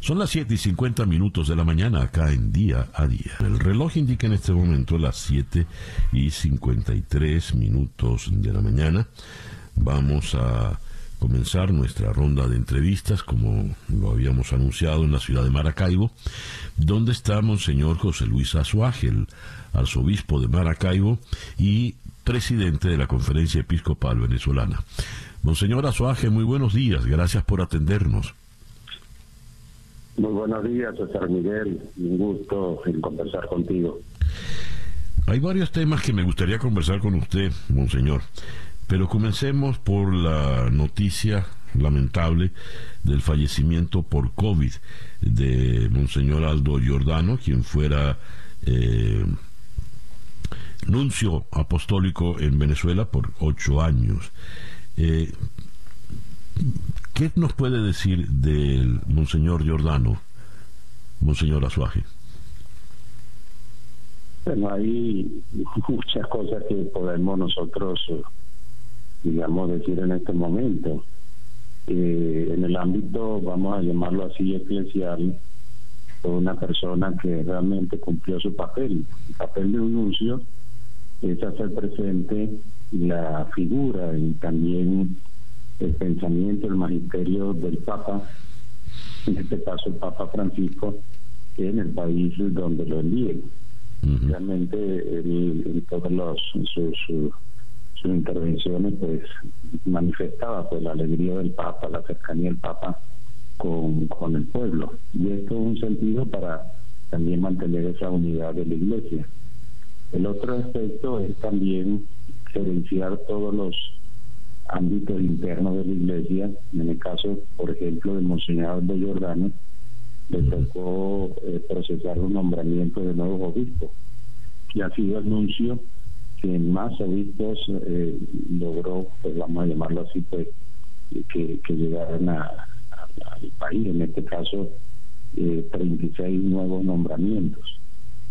Son las 7 y 50 minutos de la mañana acá en día a día. El reloj indica en este momento las 7 y 53 minutos de la mañana. Vamos a comenzar nuestra ronda de entrevistas, como lo habíamos anunciado en la ciudad de Maracaibo, donde está Monseñor José Luis Azuaje, el arzobispo de Maracaibo y presidente de la Conferencia Episcopal Venezolana. Monseñor Azuaje, muy buenos días, gracias por atendernos. Muy buenos días, César Miguel. Un gusto en conversar contigo. Hay varios temas que me gustaría conversar con usted, Monseñor, pero comencemos por la noticia lamentable del fallecimiento por COVID de Monseñor Aldo Giordano, quien fuera eh, nuncio apostólico en Venezuela por ocho años. Eh, ¿Qué nos puede decir del Monseñor Giordano, Monseñor Azuaje? Bueno, hay [laughs] muchas cosas que podemos nosotros, digamos, decir en este momento. Eh, en el ámbito, vamos a llamarlo así, eclesial, fue una persona que realmente cumplió su papel. El papel de un nuncio es hacer presente la figura y también el pensamiento, el magisterio del Papa, en este caso el Papa Francisco, en el país donde lo envíen. Realmente en todas los, sus, sus, intervenciones pues manifestaba pues la alegría del Papa, la cercanía del Papa con, con el pueblo. Y esto es un sentido para también mantener esa unidad de la Iglesia. El otro aspecto es también gerenciar todos los ámbitos internos de la iglesia. En el caso, por ejemplo, de Monseñor de Jordano, le tocó eh, procesar un nombramiento de nuevos obispos. Y ha sido anuncio que más obispos eh, logró, pues vamos a llamarlo así, pues que, que llegaran al país. En este caso, eh, 36 nuevos nombramientos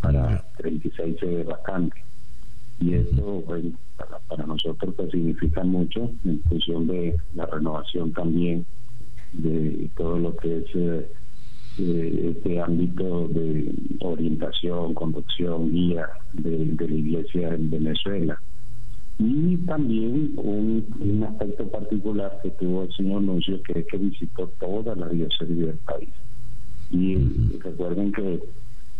para 36 vacantes y eso para, nosotros pues, significa mucho en función de la renovación también de todo lo que es eh, eh, este ámbito de orientación, conducción, guía de, la iglesia en Venezuela. Y también un, aspecto particular que tuvo el señor Nuncio, que es que visitó toda la diócesis del país. Y recuerden que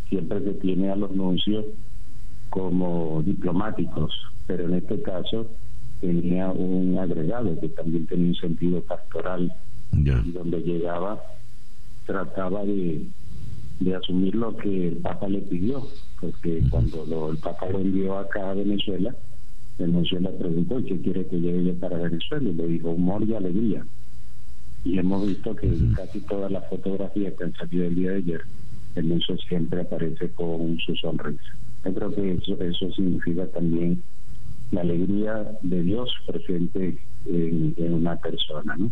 siempre se tiene a los nuncios como diplomáticos, pero en este caso tenía un agregado que también tenía un sentido pastoral, donde llegaba trataba de, de asumir lo que el Papa le pidió, porque cuando el Papa lo envió acá a Venezuela, le preguntó, ¿y qué quiere que llegue para Venezuela? Y le dijo, humor y alegría. Y hemos visto que casi todas las fotografías que han salido el día de ayer, el nuncio siempre aparece con su sonrisa. Yo creo que eso, eso significa también la alegría de Dios presente en, una persona, ¿no?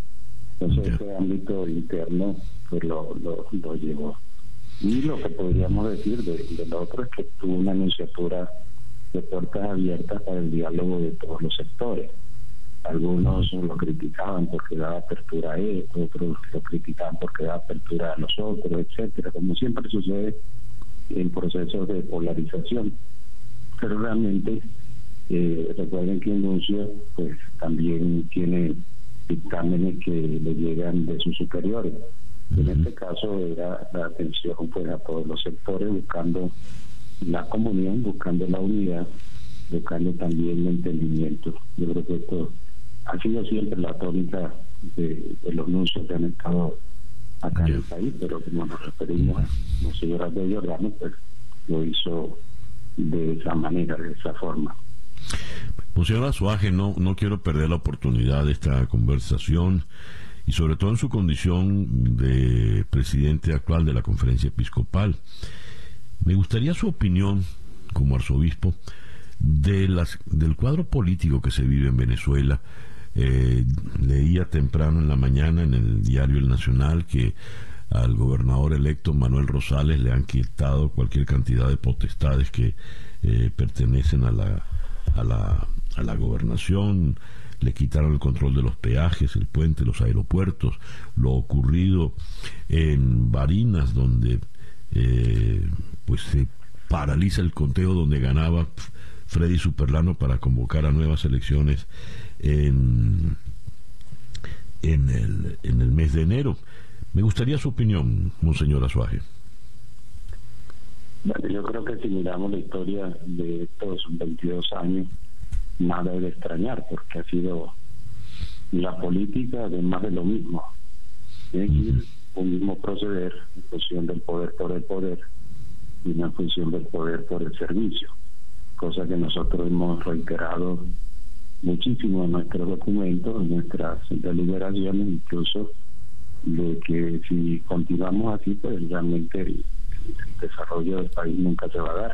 Entonces ese ámbito interno pues lo, lo, lo llevó. Y lo que podríamos decir de, del otro es que tuvo una anunciatura de puertas abiertas para el diálogo de todos los sectores. Algunos lo criticaban porque daba apertura a esto, otros lo criticaban porque daba apertura a los otros, etcétera, como siempre sucede en procesos de polarización. Pero realmente eh, recuerden que anuncio pues también tiene dictámenes que le llegan de sus superiores. En este caso era la atención pues a todos los sectores buscando la comunión, buscando la unidad, buscando también el entendimiento. Yo creo que esto ha sido siempre la tónica de, los anuncios que han estado acá en el país, pero como nos referimos a Monseñor de Jordano, pues lo hizo de esa manera, de esa forma. Monseñor Azuaje, no, no quiero perder la oportunidad de esta conversación y sobre todo en su condición de presidente actual de la conferencia episcopal. Me gustaría su opinión como arzobispo de las, del cuadro político que se vive en Venezuela. Eh, leía temprano en la mañana en el diario El Nacional que al gobernador electo Manuel Rosales le han quitado cualquier cantidad de potestades que eh, pertenecen a la, a la, a la gobernación, le quitaron el control de los peajes, el puente, los aeropuertos, lo ocurrido en Barinas, donde eh, pues se paraliza el conteo donde ganaba Freddy Superlano para convocar a nuevas elecciones en, en, el, en el mes de enero. Me gustaría su opinión, Monseñor Azuaje. yo creo que si miramos la historia de estos 22 años, nada de extrañar, porque ha sido la política de más de lo mismo. Es un mismo proceder en función del poder por el poder y una función del poder por el servicio, cosa que nosotros hemos reiterado muchísimo en nuestros documentos, en nuestras deliberaciones, incluso de que si continuamos así, pues realmente el, desarrollo del país nunca se va a dar,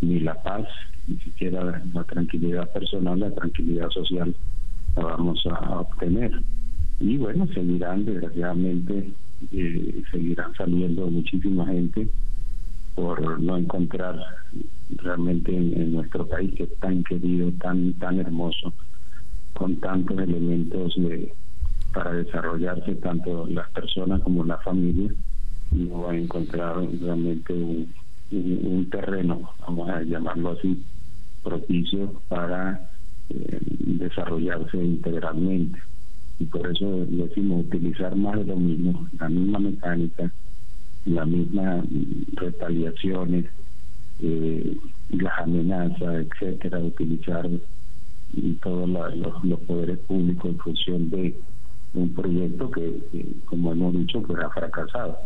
ni la paz, ni siquiera la, tranquilidad personal, la tranquilidad social la vamos a obtener. Y bueno, seguirán desgraciadamente eh, seguirán saliendo muchísima gente por no encontrar realmente en, nuestro país que es tan querido, tan tan hermoso, con tantos elementos de para desarrollarse tanto las personas como la familia, no va a encontrar realmente un, terreno, vamos a llamarlo así, propicio para eh, desarrollarse integralmente. Y por eso decimos utilizar más de lo mismo, la misma mecánica, la misma retaliaciones, eh, las amenazas, etcétera, utilizar todos los, poderes públicos en función de un proyecto que, como hemos dicho, pues ha fracasado.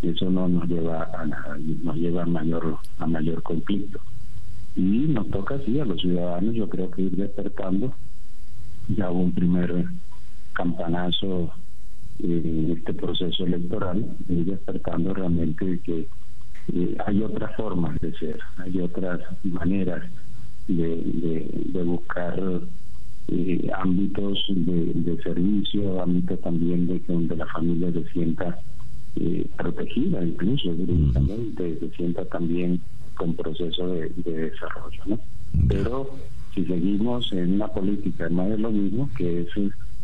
Eso no nos lleva a nada, nos lleva a mayor, a mayor conflicto. Y nos toca así a los ciudadanos, yo creo que ir despertando. Ya hubo un primer campanazo en este proceso electoral y despertando realmente que eh, hay otras formas de ser, hay otras maneras de, de, buscar eh, ámbitos de, servicio, ámbitos también de donde la familia se sienta eh, protegida, incluso directamente, se sienta también con proceso de, desarrollo. ¿no? Pero si seguimos en una política más de lo mismo, que es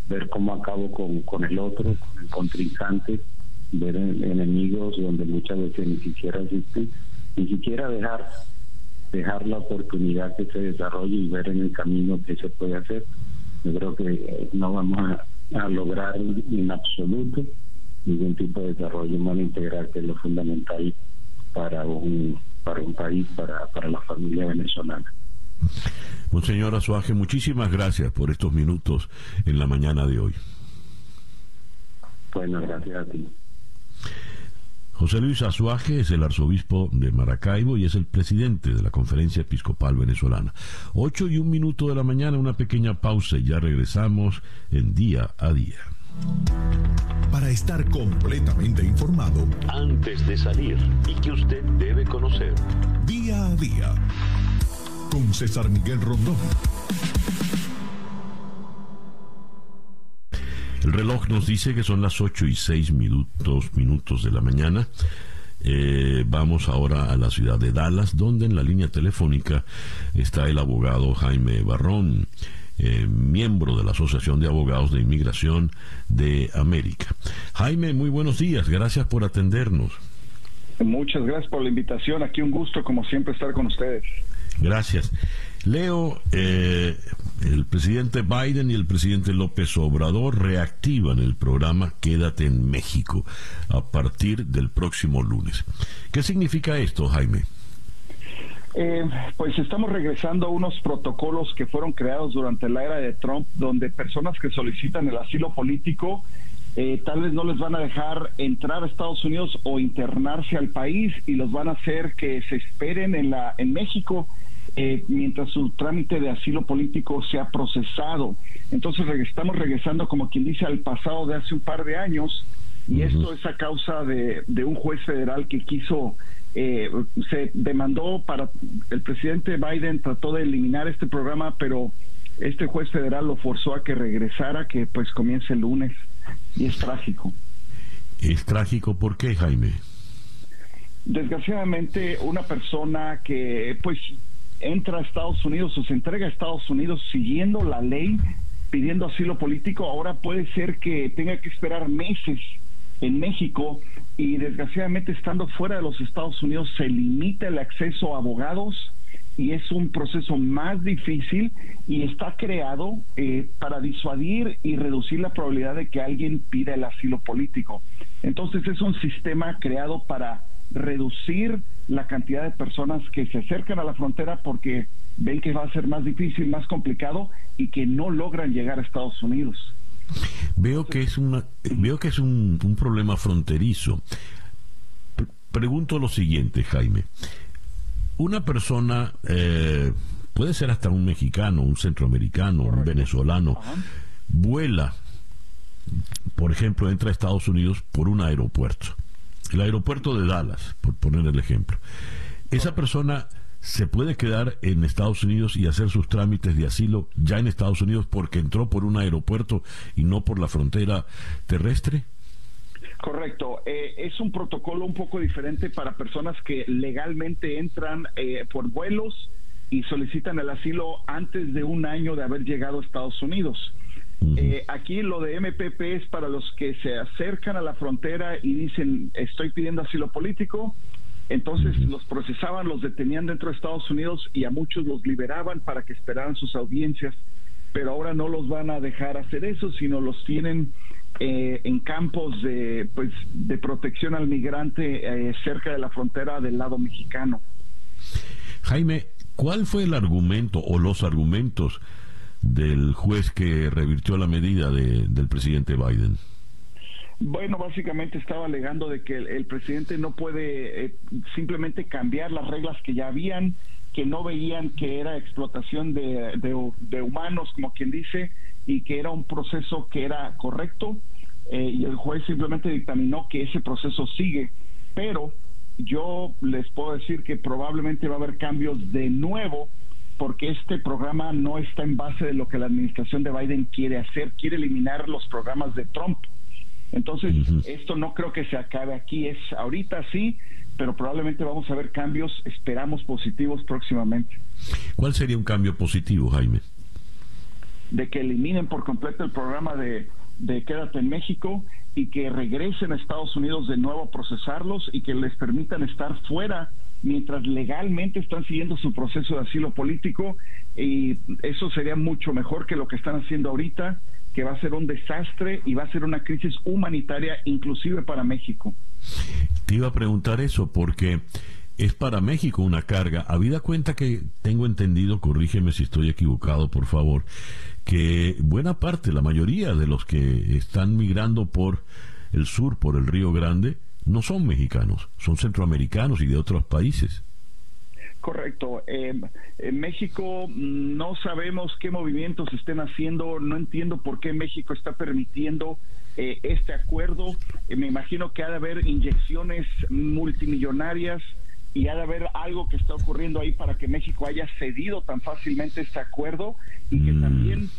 ver cómo acabo con, con el otro, con el contrincante, ver enemigos donde muchas veces ni siquiera existen, ni siquiera dejar dejar la oportunidad que se desarrolle y ver en el camino qué se puede hacer. Yo creo que no vamos a, lograr en absoluto ningún tipo de desarrollo humano integral, que es lo fundamental para un, para un país, para, para la familia venezolana. Monseñor Azuaje, muchísimas gracias por estos minutos en la mañana de hoy. Bueno, gracias a ti. José Luis Azuaje es el arzobispo de Maracaibo y es el presidente de la Conferencia Episcopal Venezolana. Ocho y un minuto de la mañana, una pequeña pausa y ya regresamos en día a día. Para estar completamente informado, antes de salir y que usted debe conocer. Día a día, con César Miguel Rondón. El reloj nos dice que son las 8 y 6 minutos, minutos de la mañana. Eh, vamos ahora a la ciudad de Dallas, donde en la línea telefónica está el abogado Jaime Barrón, eh, miembro de la Asociación de Abogados de Inmigración de América. Jaime, muy buenos días, gracias por atendernos. Muchas gracias por la invitación, aquí un gusto como siempre estar con ustedes. Gracias. Leo, eh, el presidente Biden y el presidente López Obrador reactivan el programa Quédate en México a partir del próximo lunes. ¿Qué significa esto, Jaime? Eh, pues estamos regresando a unos protocolos que fueron creados durante la era de Trump, donde personas que solicitan el asilo político eh, tal vez no les van a dejar entrar a Estados Unidos o internarse al país y los van a hacer que se esperen en la en México eh, mientras su trámite de asilo político sea procesado. Entonces estamos regresando, como quien dice, al pasado de hace un par de años y esto es a causa de, un juez federal que quiso, eh, se demandó para, el presidente Biden trató de eliminar este programa, pero este juez federal lo forzó a que regresara, que pues comience el lunes y es trágico. ¿Es trágico por qué, Jaime? Desgraciadamente, una persona que pues entra a Estados Unidos o se entrega a Estados Unidos siguiendo la ley, pidiendo asilo político, ahora puede ser que tenga que esperar meses en México y desgraciadamente estando fuera de los Estados Unidos se limita el acceso a abogados y es un proceso más difícil y está creado eh, para disuadir y reducir la probabilidad de que alguien pida el asilo político. Entonces es un sistema creado para reducir la cantidad de personas que se acercan a la frontera porque ven que va a ser más difícil, más complicado y que no logran llegar a Estados Unidos. Veo que es una, veo que es un, problema fronterizo. pregunto lo siguiente, Jaime. Una persona eh, puede ser hasta un mexicano, un centroamericano, un venezolano, vuela, por ejemplo, entra a Estados Unidos por un aeropuerto el aeropuerto de Dallas, por poner el ejemplo. Esa persona se puede quedar en Estados Unidos y hacer sus trámites de asilo ya en Estados Unidos porque entró por un aeropuerto y no por la frontera terrestre? Correcto. Eh, es un protocolo un poco diferente para personas que legalmente entran eh, por vuelos y solicitan el asilo antes de un año de haber llegado a Estados Unidos. Eh, aquí lo de MPP es para los que se acercan a la frontera y dicen estoy pidiendo asilo político. Entonces los procesaban, los detenían dentro de Estados Unidos y a muchos los liberaban para que esperaran sus audiencias. Pero ahora no los van a dejar hacer eso, sino los tienen eh, en campos de, pues, de protección al migrante eh, cerca de la frontera del lado mexicano. Jaime, ¿cuál fue el argumento o los argumentos del juez que revirtió la medida del presidente Biden? Bueno, básicamente estaba alegando de que el, presidente no puede eh, simplemente cambiar las reglas que ya habían, que no veían que era explotación de, de, humanos, como quien dice, y que era un proceso que era correcto, eh, y el juez simplemente dictaminó que ese proceso sigue, pero yo les puedo decir que probablemente va a haber cambios de nuevo porque este programa no está en base de lo que la administración de Biden quiere hacer, quiere eliminar los programas de Trump. Entonces, esto no creo que se acabe aquí, es ahorita sí, pero probablemente vamos a ver cambios, esperamos positivos próximamente. ¿Cuál sería un cambio positivo, Jaime? De que eliminen por completo el programa de, de Quédate en México y que regresen a Estados Unidos de nuevo a procesarlos y que les permitan estar fuera mientras legalmente están siguiendo su proceso de asilo político y eso sería mucho mejor que lo que están haciendo ahorita, que va a ser un desastre y va a ser una crisis humanitaria inclusive para México. Te iba a preguntar eso porque es para México una carga. Habida cuenta que tengo entendido, corrígeme si estoy equivocado, por favor, que buena parte, la mayoría de los que están migrando por el sur, por el Río Grande, no son mexicanos, son centroamericanos y de otros países. Correcto. Eh, en México no sabemos qué movimientos estén haciendo, no entiendo por qué México está permitiendo eh, este acuerdo. Eh, me imagino que ha de haber inyecciones multimillonarias y ha de haber algo que está ocurriendo ahí para que México haya cedido tan fácilmente este acuerdo y que mm. también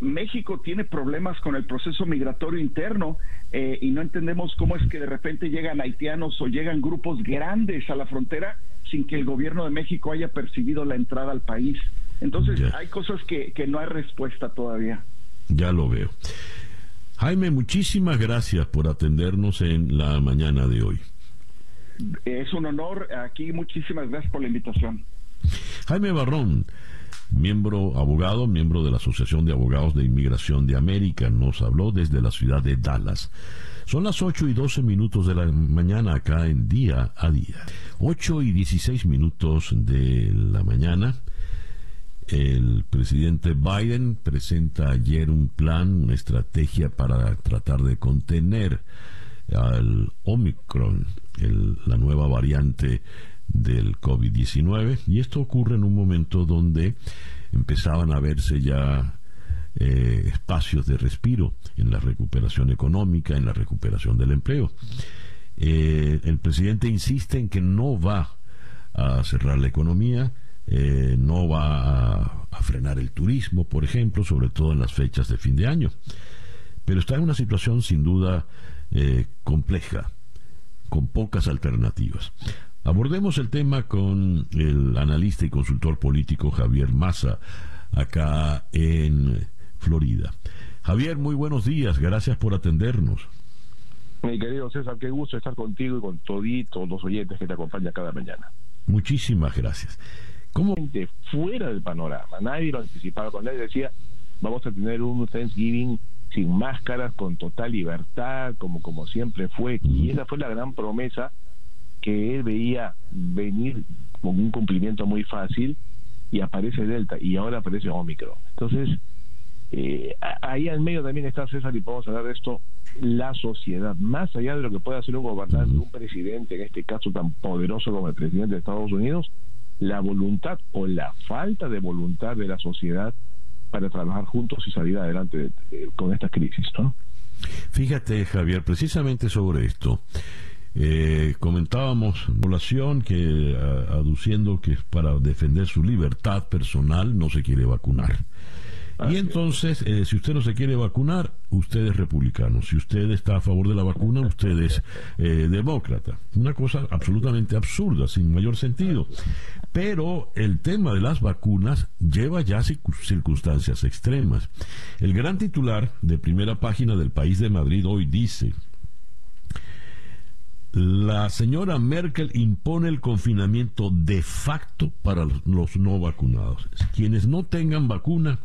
México tiene problemas con el proceso migratorio interno y no entendemos cómo es que de repente llegan haitianos o llegan grupos grandes a la frontera sin que el gobierno de México haya percibido la entrada al país. Entonces hay cosas que, que no hay respuesta todavía. Ya lo veo. Jaime, muchísimas gracias por atendernos en la mañana de hoy. Es un honor aquí, muchísimas gracias por la invitación. Jaime Barrón, miembro abogado, miembro de la Asociación de Abogados de Inmigración de América, nos habló desde la ciudad de Dallas. Son las 8 y 12 minutos de la mañana acá en día a día. 8 y 16 minutos de la mañana. El presidente Biden presenta ayer un plan, una estrategia para tratar de contener al Omicron, la nueva variante del COVID-19. Y esto ocurre en un momento donde empezaban a verse ya eh, espacios de respiro en la recuperación económica, en la recuperación del empleo. Eh, el presidente insiste en que no va a cerrar la economía, eh, no va a, frenar el turismo, por ejemplo, sobre todo en las fechas de fin de año. Pero está en una situación sin duda compleja, con pocas alternativas. Abordemos el tema con el analista y consultor político Javier Massa, acá en Florida. Javier, muy buenos días, gracias por atendernos. Mi querido César, qué gusto estar contigo y con toditos los oyentes que te acompañan cada mañana. Muchísimas gracias. ¿Cómo? Fuera del panorama, nadie lo anticipaba, cuando nadie decía, vamos a tener un Thanksgiving sin máscaras, con total libertad, como, como siempre fue, y esa fue la gran promesa que él veía venir con un cumplimiento muy fácil, y aparece Delta, y ahora aparece Omicron. Entonces, eh, ahí al medio también está César y podemos hablar de esto, la sociedad, más allá de lo que pueda hacer un gobernante, un presidente, en este caso tan poderoso como el presidente de Estados Unidos, la voluntad o la falta de voluntad de la sociedad para trabajar juntos y salir adelante con esta crisis, ¿no? Fíjate, Javier, precisamente sobre esto. Eh, comentábamos población que aduciendo que para defender su libertad personal no se quiere vacunar. Y entonces, eh, si usted no se quiere vacunar, usted es republicano. Si usted está a favor de la vacuna, usted es eh, demócrata. Una cosa absolutamente absurda, sin mayor sentido. Pero el tema de las vacunas lleva ya circunstancias extremas. El gran titular de primera página del País de Madrid hoy dice, la señora Merkel impone el confinamiento de facto para los no vacunados. Quienes no tengan vacuna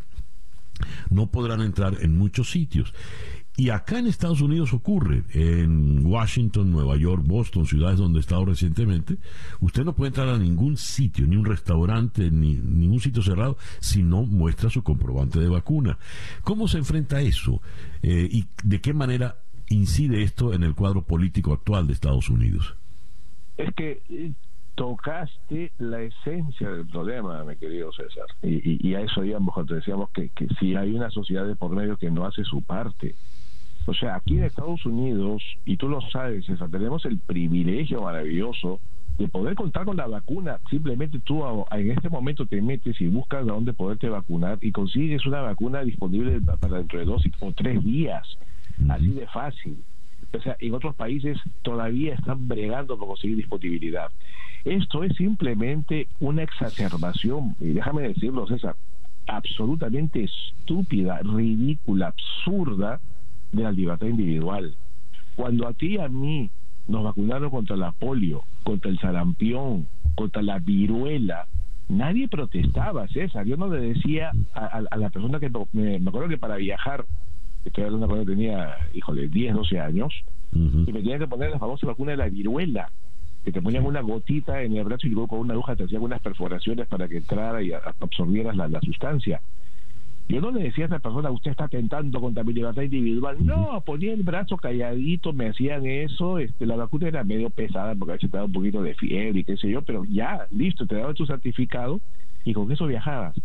no podrán entrar en muchos sitios. Y acá en Estados Unidos ocurre, en Washington, Nueva York, Boston, ciudades donde he estado recientemente, usted no puede entrar a ningún sitio, ni un restaurante, ni ningún sitio cerrado, si no muestra su comprobante de vacuna. ¿Cómo se enfrenta eso? Eh, ¿Y de qué manera incide esto en el cuadro político actual de Estados Unidos? Es que eh, tocaste la esencia del problema, mi querido César. Y, a eso digamos cuando decíamos que, si hay una sociedad de por medio que no hace su parte. O sea, aquí en Estados Unidos, y tú lo sabes, César, tenemos el privilegio maravilloso de poder contar con la vacuna. Simplemente tú en este momento te metes y buscas a dónde poderte vacunar y consigues una vacuna disponible para dentro de dos o tres días. Así de fácil. O sea, en otros países todavía están bregando por conseguir disponibilidad. Esto es simplemente una exacerbación, y déjame decirlo, César, absolutamente estúpida, ridícula, absurda de la libertad individual. Cuando a ti y a mí nos vacunaron contra la polio, contra el sarampión, contra la viruela, nadie protestaba, César. Yo no le decía a, la persona que me, acuerdo que para viajar, estoy hablando cuando tenía, híjole, 10, 12 años, y me tenía que poner la famosa vacuna de la viruela que te ponían una gotita en el brazo y luego con una aguja te hacían unas perforaciones para que entrara y absorbieras la, sustancia. Yo no le decía a esa persona, usted está atentando contra mi libertad individual. No, ponía el brazo calladito, me hacían eso. Este, la vacuna era medio pesada porque veces te daba un poquito de fiebre y qué sé yo, pero ya, listo, te daban tu certificado y con eso viajabas.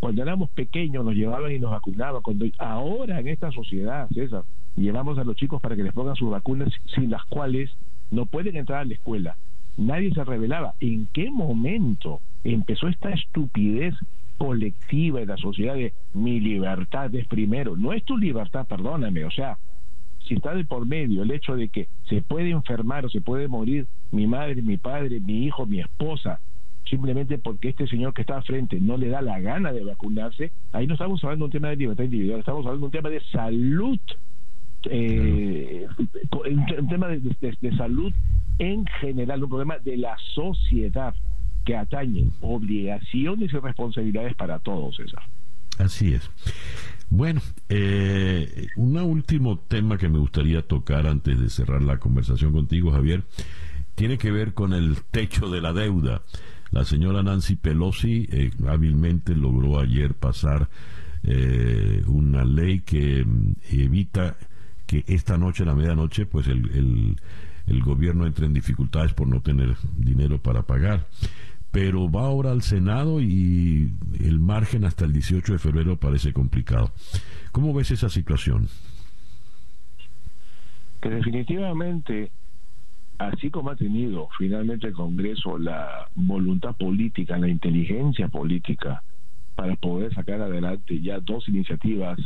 Cuando éramos pequeños nos llevaban y nos vacunaban. Cuando ahora en esta sociedad, César, llevamos a los chicos para que les pongan sus vacunas sin las cuales no pueden entrar a la escuela. Nadie se revelaba. ¿En qué momento empezó esta estupidez colectiva en la sociedad de mi libertad es primero? No es tu libertad, perdóname. O sea, si está de por medio el hecho de que se puede enfermar o se puede morir mi madre, mi padre, mi hijo, mi esposa, simplemente porque este señor que está al frente no le da la gana de vacunarse, ahí no estamos hablando de un tema de libertad individual, estamos hablando de un tema de salud eh, un, tema de, salud en general, un problema de la sociedad que atañe obligaciones y responsabilidades para todos, César. Así es. Bueno, eh, un último tema que me gustaría tocar antes de cerrar la conversación contigo, Javier, tiene que ver con el techo de la deuda. La señora Nancy Pelosi eh, hábilmente logró ayer pasar eh, una ley que mm, evita que esta noche, a la medianoche, pues el, el, gobierno entre en dificultades por no tener dinero para pagar. Pero va ahora al Senado y el margen hasta el 18 de febrero parece complicado. ¿Cómo ves esa situación? Que definitivamente, así como ha tenido finalmente el Congreso la voluntad política, la inteligencia política para poder sacar adelante ya dos iniciativas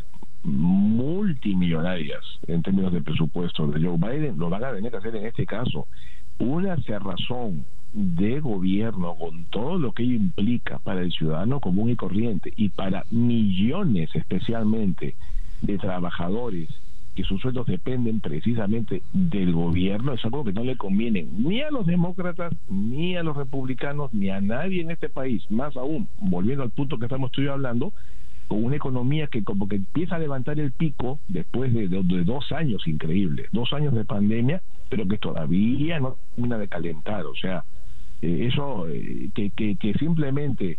multimillonarias en términos de presupuesto de Joe Biden, lo van a tener que hacer en este caso. Una cerrazón de gobierno con todo lo que ello implica para el ciudadano común y corriente y para millones especialmente de trabajadores que sus sueldos dependen precisamente del gobierno, es algo que no le conviene ni a los demócratas, ni a los republicanos, ni a nadie en este país. Más aún, volviendo al punto que estamos tú hablando, con una economía que como que empieza a levantar el pico después de, dos años increíbles, dos años de pandemia, pero que todavía no termina de calentar. O sea, eh, eso eh, que, que, simplemente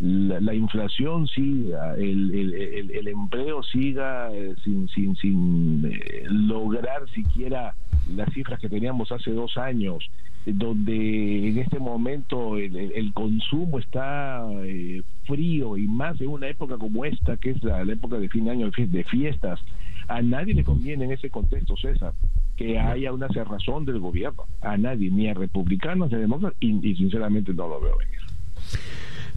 la, inflación siga, el, el, el, empleo siga eh, sin, sin, sin lograr siquiera las cifras que teníamos hace dos años, donde en este momento el, consumo está eh, frío y más en una época como esta, que es la, época de fin de año de fiestas, a nadie le conviene en ese contexto, César, que haya una cerrazón del gobierno. A nadie, ni a republicanos ni a demócratas, y, sinceramente no lo veo venir.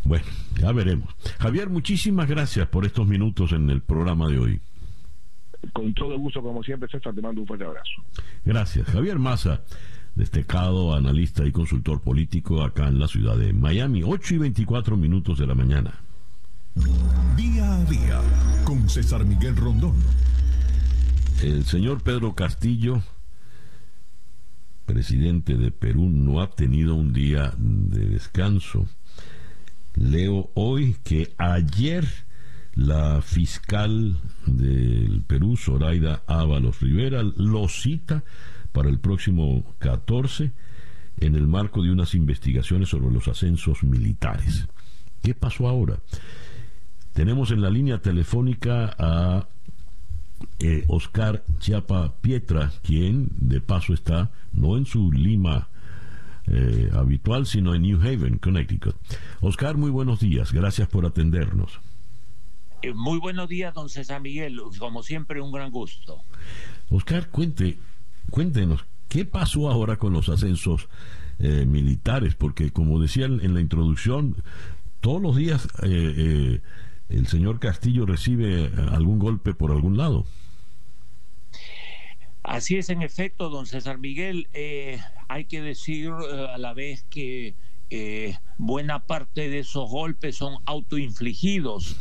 Bueno, ya veremos. Javier, muchísimas gracias por estos minutos en el programa de hoy. Con todo gusto, como siempre, César, te mando un fuerte abrazo. Gracias. Javier Maza destacado analista y consultor político acá en la ciudad de Miami, 8 y 24 minutos de la mañana. Día a día con César Miguel Rondón. El señor Pedro Castillo, presidente de Perú, no ha tenido un día de descanso. Leo hoy que ayer la fiscal del Perú, Zoraida Ábalos Rivera, lo cita para el próximo 14 en el marco de unas investigaciones sobre los ascensos militares. ¿Qué pasó ahora? Tenemos en la línea telefónica a eh, Oscar Chiapa Pietra, quien de paso está no en su Lima eh, habitual, sino en New Haven, Connecticut. Oscar, muy buenos días, gracias por atendernos. Eh, muy buenos días, don César Miguel, como siempre un gran gusto. Oscar, cuente, Cuéntenos, ¿qué pasó ahora con los ascensos eh, militares? Porque como decía en la introducción, todos los días eh, eh, el señor Castillo recibe algún golpe por algún lado. Así es, en efecto, don César Miguel. hay que decir a la vez que buena parte de esos golpes son autoinfligidos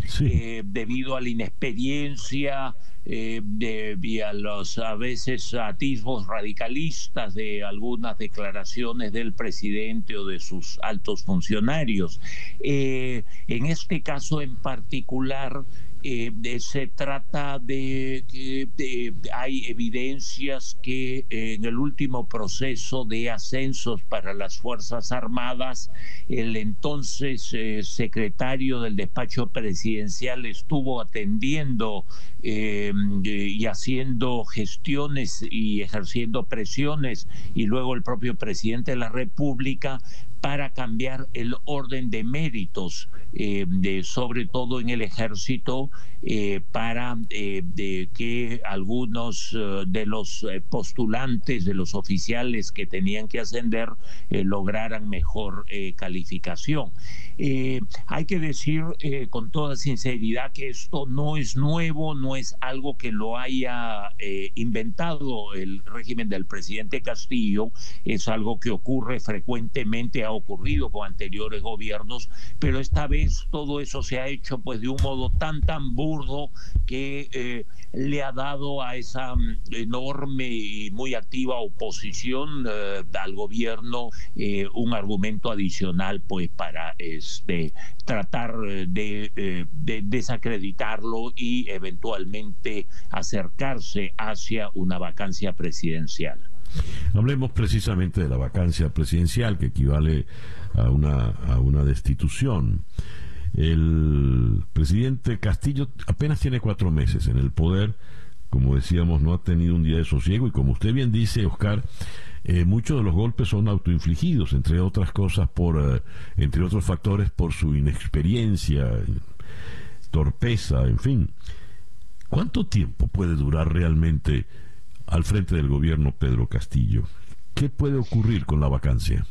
debido a la inexperiencia, eh, de, a los a veces atisbos radicalistas de algunas declaraciones del presidente o de sus altos funcionarios. Eh, en este caso en particular, eh, se trata de que hay evidencias que en el último proceso de ascensos para las Fuerzas Armadas, el entonces eh, secretario del despacho presidencial estuvo atendiendo eh, y haciendo gestiones y ejerciendo presiones y luego el propio presidente de la República para cambiar el orden de méritos, eh, sobre todo en el ejército, eh, para eh, que algunos de los postulantes, de los oficiales que tenían que ascender, lograran mejor calificación. Hay que decir con toda sinceridad que esto no es nuevo, no es algo que lo haya inventado el régimen del presidente Castillo, es algo que ocurre frecuentemente ocurrido con anteriores gobiernos, pero esta vez todo eso se ha hecho pues de un modo tan tan burdo que eh, le ha dado a esa mm, enorme y muy activa oposición eh, al gobierno eh, un argumento adicional pues para este tratar de, de desacreditarlo y eventualmente acercarse hacia una vacancia presidencial. Hablemos precisamente de la vacancia presidencial que equivale a una, a una destitución. El presidente Castillo apenas tiene cuatro meses en el poder, como decíamos, no ha tenido un día de sosiego y como usted bien dice, Oscar, eh, muchos de los golpes son autoinfligidos, entre otras cosas por, eh, entre otros factores, por su inexperiencia, torpeza, en fin. ¿Cuánto tiempo puede durar realmente al frente del gobierno Pedro Castillo. ¿Qué puede ocurrir con la vacancia?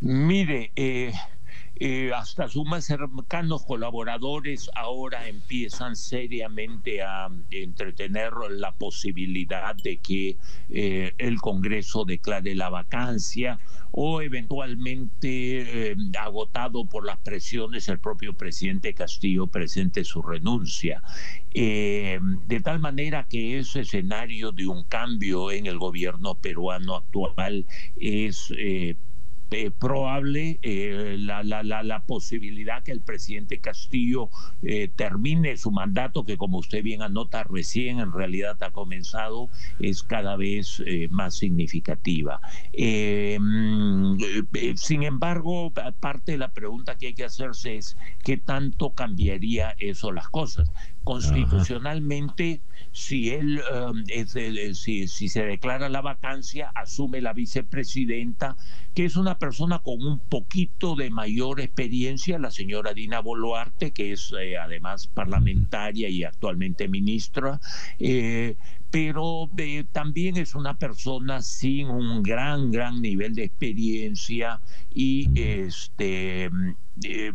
Mire, eh, eh, hasta sus más cercanos colaboradores ahora empiezan seriamente a entretener la posibilidad de que eh, el Congreso declare la vacancia o eventualmente eh, agotado por las presiones el propio presidente Castillo presente su renuncia. de tal manera que ese escenario de un cambio en el gobierno peruano actual es eh, probable eh, la, la, la, posibilidad que el presidente Castillo eh, termine su mandato, que como usted bien anota, recién en realidad ha comenzado, es cada vez más significativa. Mm, sin embargo, parte de la pregunta que hay que hacerse es qué tanto cambiaría eso las cosas. Constitucionalmente, si él si, si se declara la vacancia, asume la vicepresidenta, que es una persona con un poquito de mayor experiencia, la señora Dina Boluarte, que es eh, además parlamentaria y actualmente ministra, eh, pero eh, también es una persona sin un gran, gran nivel de experiencia y este eh,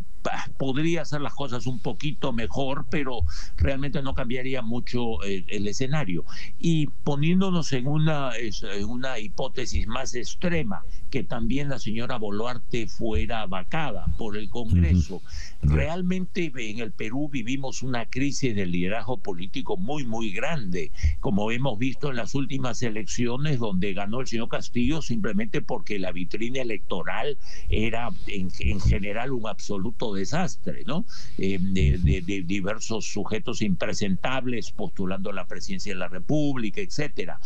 podría hacer las cosas un poquito mejor, pero realmente no cambiaría mucho eh, el, escenario. Y poniéndonos en una, en una hipótesis más extrema, que también la señora Boluarte fuera vacada por el Congreso. Realmente en el Perú vivimos una crisis de liderazgo político muy, muy grande, como hemos visto en las últimas elecciones, donde ganó el señor Castillo simplemente porque la vitrina electoral era en, en general un absoluto desastre, ¿no? Eh, de, diversos sujetos impresentables postulando la presidencia de la República, etcétera.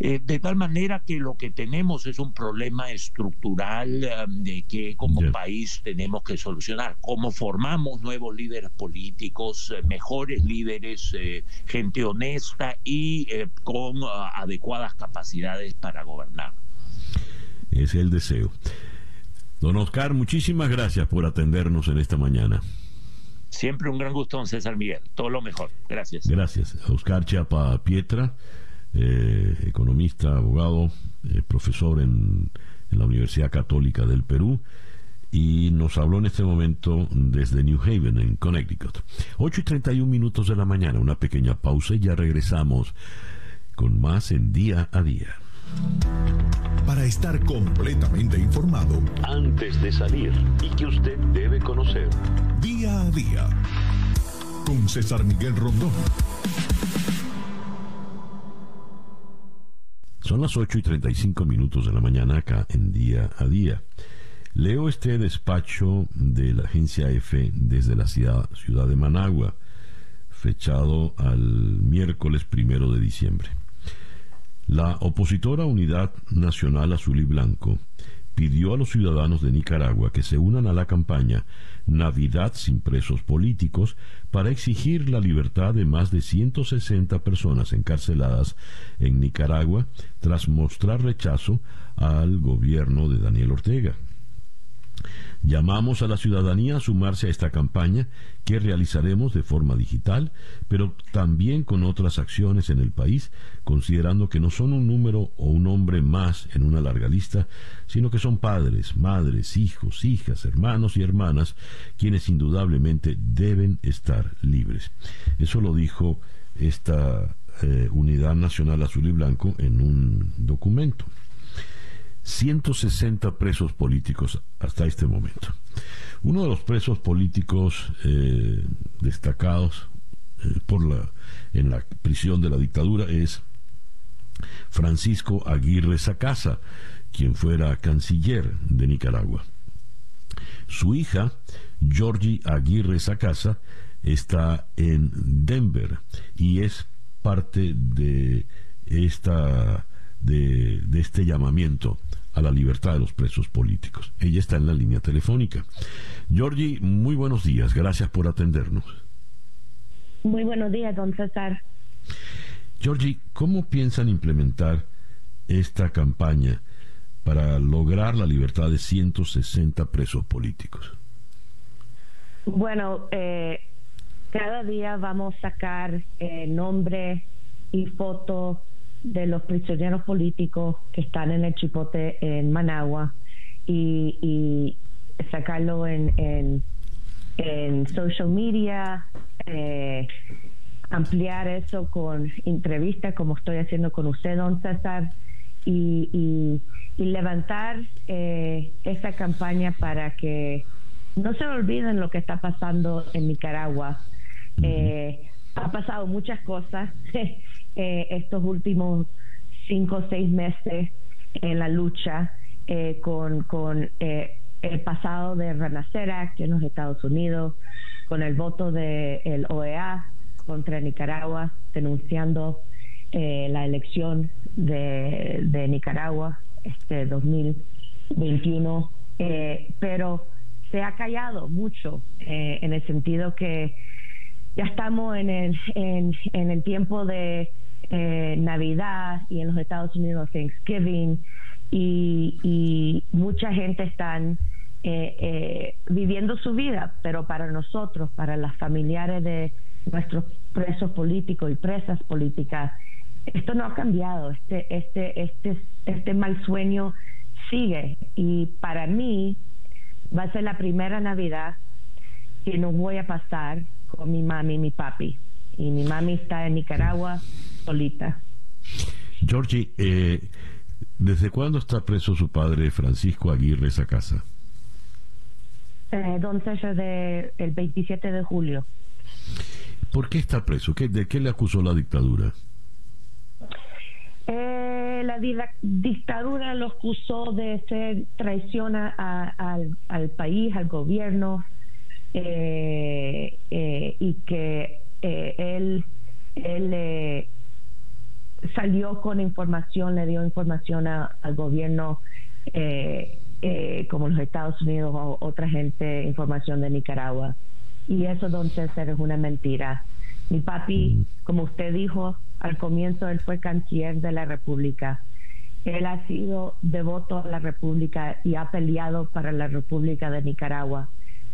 Eh, de tal manera que lo que tenemos es un problema estructural eh, de que como país tenemos que solucionar. Cómo formamos nuevos líderes políticos, mejores líderes, gente honesta y con adecuadas capacidades para gobernar. Es el deseo. Don Oscar, muchísimas gracias por atendernos en esta mañana. Siempre un gran gusto, don César Miguel. Todo lo mejor. Gracias. Gracias. Oscar Chiapa Pietra, eh, economista, abogado, eh, profesor en, en, la Universidad Católica del Perú y nos habló en este momento desde New Haven, en Connecticut. 8 y 31 minutos de la mañana, una pequeña pausa y ya regresamos con más en día a día. Para estar completamente informado antes de salir y que usted debe conocer día a día con César Miguel Rondón. Son las 8 y 35 minutos de la mañana acá en día a día. Leo este despacho de la agencia EFE desde la ciudad, ciudad de Managua, fechado al miércoles primero de diciembre. La opositora Unidad Nacional Azul y Blanco pidió a los ciudadanos de Nicaragua que se unan a la campaña Navidad sin presos políticos para exigir la libertad de más de 160 personas encarceladas en Nicaragua tras mostrar rechazo al gobierno de Daniel Ortega. Llamamos a la ciudadanía a sumarse a esta campaña que realizaremos de forma digital, pero también con otras acciones en el país, considerando que no son un número o un hombre más en una larga lista, sino que son padres, madres, hijos, hijas, hermanos y hermanas, quienes indudablemente deben estar libres. Eso lo dijo esta eh, Unidad Nacional Azul y Blanco en un documento. 160 presos políticos hasta este momento. Uno de los presos políticos eh, destacados eh, por la, en la prisión de la dictadura es Francisco Aguirre Sacasa, quien fuera canciller de Nicaragua. Su hija, Georgie Aguirre Sacasa, está en Denver y es parte de esta de, de este llamamiento a la libertad de los presos políticos. Ella está en la línea telefónica. Georgie, muy buenos días. Gracias por atendernos. Muy buenos días, don César. Georgie, ¿cómo piensan implementar esta campaña para lograr la libertad de 160 presos políticos? Bueno, eh, cada día vamos a sacar eh, nombre y foto de los prisioneros políticos que están en el Chipote en Managua y, sacarlo en, en, social media, eh, ampliar eso con entrevistas como estoy haciendo con usted, don César, y, levantar eh, esa campaña para que no se olviden lo que está pasando en Nicaragua. Eh, ha pasado muchas cosas [laughs] Eh, estos últimos cinco o seis meses en la lucha eh, con, con eh, el pasado de Renacer Act en los Estados Unidos, con el voto del OEA contra Nicaragua, denunciando la elección de, de, Nicaragua este 2021, pero se ha callado mucho en el sentido que ya estamos en el, en, en el tiempo de eh, Navidad y en los Estados Unidos Thanksgiving y, mucha gente están eh, eh, viviendo su vida, pero para nosotros, para las familiares de nuestros presos políticos y presas políticas, esto no ha cambiado, este, este, este, este mal sueño sigue y para mí va a ser la primera Navidad que no voy a pasar con mi mami y mi papi. Y mi mami está en Nicaragua solita. Georgie, eh, ¿desde cuándo está preso su padre Francisco Aguirre esa casa? Eh, don César, de, el 27 de julio. ¿Por qué está preso? ¿Qué, ¿De qué le acusó la dictadura? Eh, la dictadura lo acusó de ser traición al, al, país, al gobierno, eh, eh, y que él, él salió con información, le dio información al gobierno eh, eh, como los Estados Unidos o otra gente, información de Nicaragua. Y eso, don César, es una mentira. Mi papi, como usted dijo al comienzo, él fue canciller de la República. Él ha sido devoto a la República y ha peleado para la República de Nicaragua.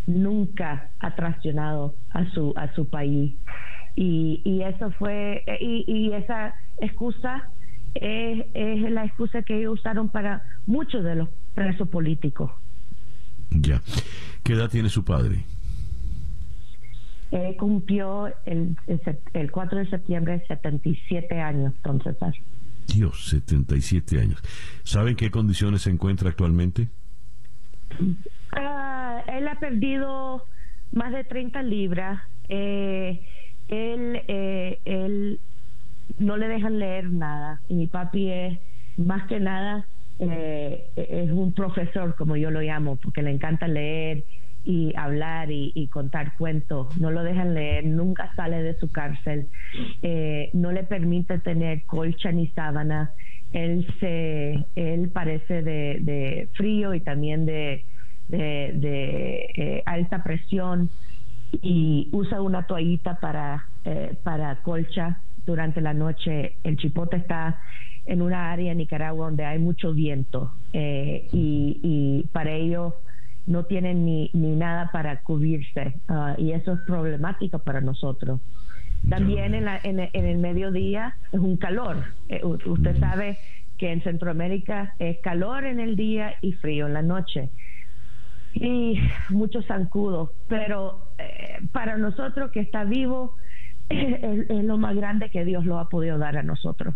Nunca ha traicionado a su, a su país. Y, y eso fue, y, y esa excusa es, es, la excusa que ellos usaron para muchos de los presos políticos. Ya. ¿Qué edad tiene su padre? Eh, cumplió el, el, 4 de septiembre 77 años, entonces. Dios, 77 años. ¿Saben qué condiciones se encuentra actualmente? Ah, él ha perdido más de 30 libras. Eh, él, eh, él no le dejan leer nada y mi papi es más que nada eh, es un profesor, como yo lo llamo, porque le encanta leer y hablar y, contar cuentos. No lo dejan leer, nunca sale de su cárcel, eh, no le permite tener colcha ni sábana. Él se, él parece de, frío y también de, de, eh, alta presión y usa una toallita para, para colcha durante la noche. El chipote está en una área en Nicaragua donde hay mucho viento eh, y, para ello no tienen ni, ni nada para cubrirse ah, y eso es problemático para nosotros. También en, en, el mediodía es un calor. Eh, usted sabe que en Centroamérica es calor en el día y frío en la noche. Y muchos zancudos, pero eh, para nosotros que está vivo [clears throat] es, es lo más grande que Dios lo ha podido dar a nosotros.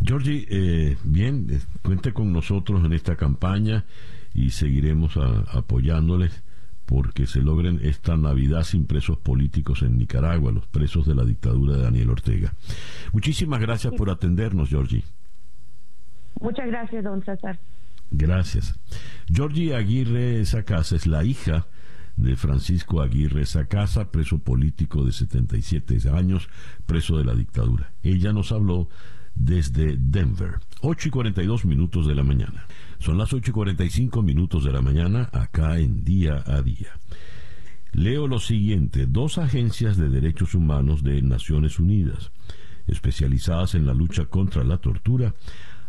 Georgie, eh, bien, eh, cuente con nosotros en esta campaña y seguiremos apoyándoles porque se logren esta Navidad sin presos políticos en Nicaragua, los presos de la dictadura de Daniel Ortega. Muchísimas gracias por atendernos, Georgie. Muchas gracias, don César. Gracias. Georgie Aguirre Sacasa es la hija de Francisco Aguirre Sacasa, preso político de 77 años, preso de la dictadura. Ella nos habló desde Denver. 8 y 42 minutos de la mañana. Son las 8 y 45 minutos de la mañana acá en día a día. Leo lo siguiente. Dos agencias de derechos humanos de Naciones Unidas, especializadas en la lucha contra la tortura,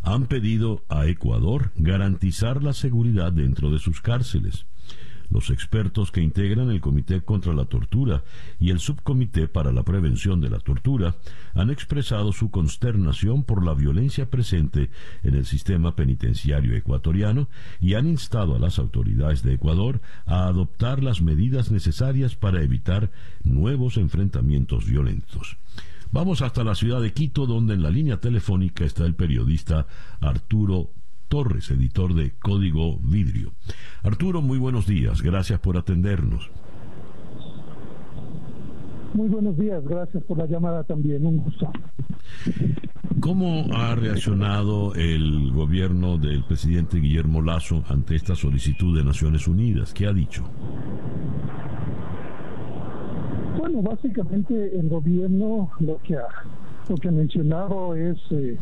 han pedido a Ecuador garantizar la seguridad dentro de sus cárceles. Los expertos que integran el Comité contra la Tortura y el Subcomité para la Prevención de la Tortura han expresado su consternación por la violencia presente en el sistema penitenciario ecuatoriano y han instado a las autoridades de Ecuador a adoptar las medidas necesarias para evitar nuevos enfrentamientos violentos. Vamos hasta la ciudad de Quito, donde en la línea telefónica está el periodista Arturo Torres, editor de Código Vidrio. Arturo, muy buenos días, gracias por atendernos. Muy buenos días, gracias por la llamada también, un gusto. ¿Cómo ha reaccionado el gobierno del presidente Guillermo Lazo ante esta solicitud de Naciones Unidas? ¿Qué ha dicho? Bueno, básicamente el gobierno lo que ha lo que ha mencionado es eh,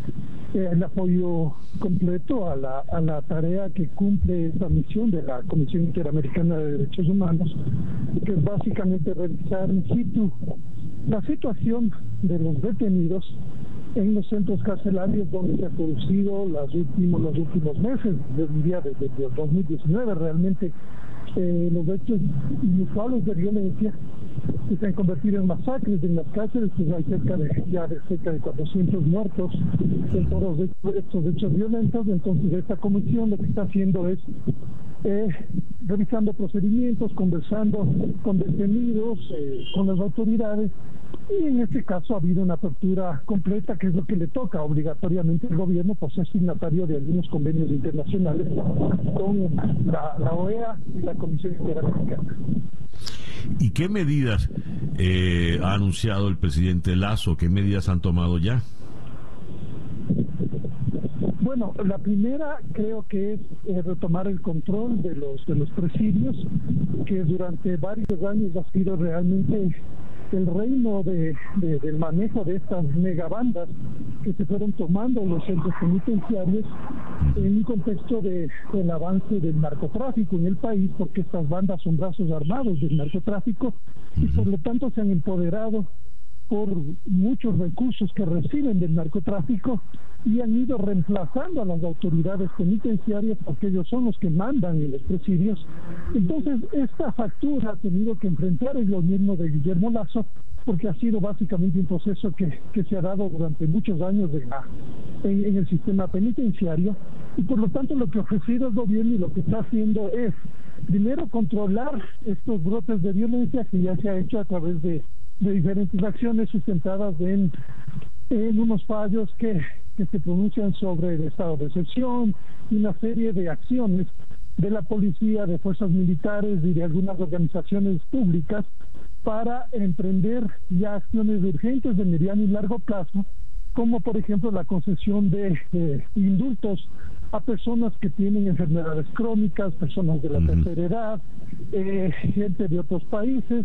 el apoyo completo a la, a la tarea que cumple esta misión de la Comisión Interamericana de Derechos Humanos, que es básicamente revisar in situ la situación de los detenidos en los centros carcelarios donde se ha producido los últimos, los últimos meses, desde el 2019 realmente eh, los hechos inusuales de violencia que se han convertido en masacres en las cárceles, pues hay cerca de, ya de cerca de 400 muertos en todos estos hechos violentos, entonces esta comisión lo que está haciendo es eh, revisando procedimientos, conversando con detenidos, eh, con las autoridades, y en este caso ha habido una apertura completa, que es lo que le toca obligatoriamente al gobierno por ser signatario de algunos convenios internacionales con la, OEA y la Comisión Interamericana. ¿Y qué medidas eh, ha anunciado el presidente Lazo? ¿Qué medidas han tomado ya? Bueno, la primera creo que es eh, retomar el control de los de los presidios, que durante varios años ha sido realmente el reino de, del manejo de estas megabandas que se fueron tomando los centros penitenciarios en un contexto de, del avance del narcotráfico en el país, porque estas bandas son brazos armados del narcotráfico y por lo tanto se han empoderado por muchos recursos que reciben del narcotráfico y han ido reemplazando a las autoridades penitenciarias porque ellos son los que mandan en los presidios. Entonces, esta factura ha tenido que enfrentar el gobierno de Guillermo Lazo porque ha sido básicamente un proceso que, que se ha dado durante muchos años de en, en, el sistema penitenciario y por lo tanto lo que ha ofrecido el gobierno y lo que está haciendo es primero controlar estos brotes de violencia que ya se ha hecho a través de de diferentes acciones sustentadas en, en unos fallos que, que se pronuncian sobre el estado de excepción y una serie de acciones de la policía, de fuerzas militares y de algunas organizaciones públicas para emprender ya acciones urgentes de mediano y largo plazo como por ejemplo la concesión de indultos a personas que tienen enfermedades crónicas, personas de la tercera edad, eh, gente de otros países,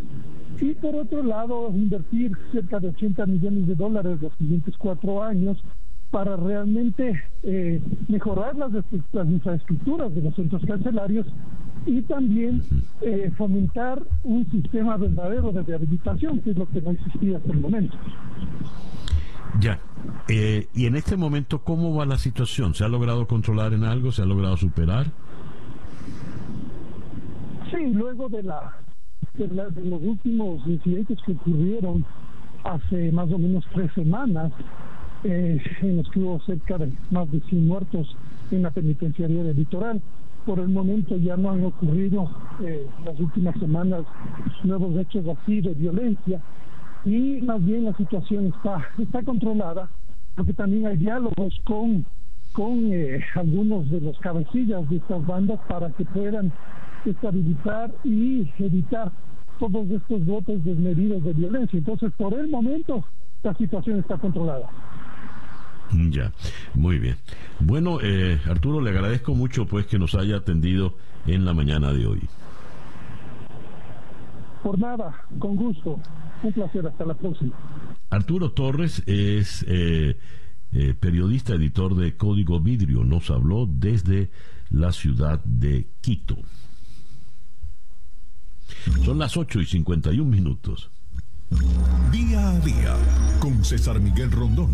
y por otro lado invertir cerca de 80 millones de dólares los siguientes cuatro años para realmente eh, mejorar las, las, infraestructuras de los centros carcelarios y también eh, fomentar un sistema verdadero de rehabilitación, que es lo que no existía hasta el momento. Ya. Eh, y en este momento, ¿cómo va la situación? ¿Se ha logrado controlar en algo? ¿Se ha logrado superar? Sí, luego de, la, de, los últimos incidentes que ocurrieron hace más o menos tres semanas, eh, en los que hubo cerca de más de 100 muertos en la penitenciaría del litoral. Por el momento ya no han ocurrido eh, las últimas semanas nuevos hechos así de violencia y más bien la situación está, está controlada, porque también hay diálogos con, con eh, algunos de los cabecillas de estas bandas para que puedan estabilizar y evitar todos estos votos desmedidos de violencia. Entonces, por el momento, la situación está controlada. Ya, muy bien. Bueno, eh, Arturo, le agradezco mucho pues que nos haya atendido en la mañana de hoy. Por nada, con gusto. Un placer, hasta la próxima. Arturo Torres es eh, eh, periodista, editor de Código Vidrio. Nos habló desde la ciudad de Quito. Son las 8 y 51 minutos. Día a día con César Miguel Rondón.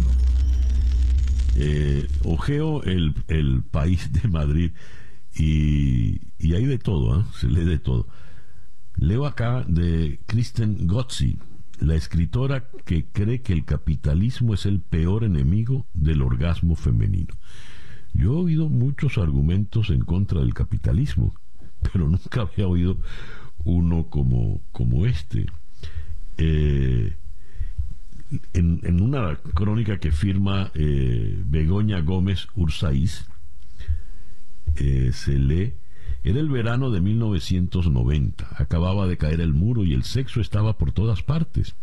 Eh, ojeo el, el, país de Madrid y, y hay de todo, ¿eh? se lee de todo. Leo acá de Kristen Gotzi, la escritora que cree que el capitalismo es el peor enemigo del orgasmo femenino. Yo he oído muchos argumentos en contra del capitalismo, [laughs] pero nunca había oído uno como, como este. Eh, en, una crónica que firma eh, Begoña Gómez Ursaiz, eh, se lee era el verano de 1990. Acababa de caer el muro y el sexo estaba por todas partes.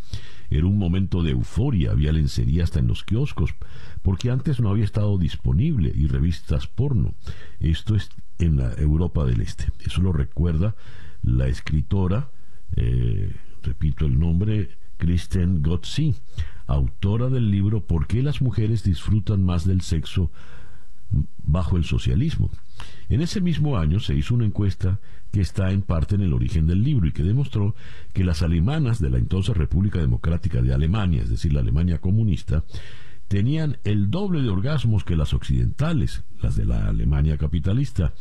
Era un momento de euforia, había lencería hasta en los kioscos, porque antes no había estado disponible y revistas porno. Esto es en la Europa del Este. Eso lo recuerda la escritora, eh, repito el nombre, Kristen Gotzi, autora del libro ¿Por qué las mujeres disfrutan más del sexo bajo el socialismo? En ese mismo año se hizo una encuesta que está en parte en el origen del libro y que demostró que las alemanas de la entonces República Democrática de Alemania, es decir, la Alemania comunista, tenían el doble de orgasmos que las occidentales, las de la Alemania capitalista.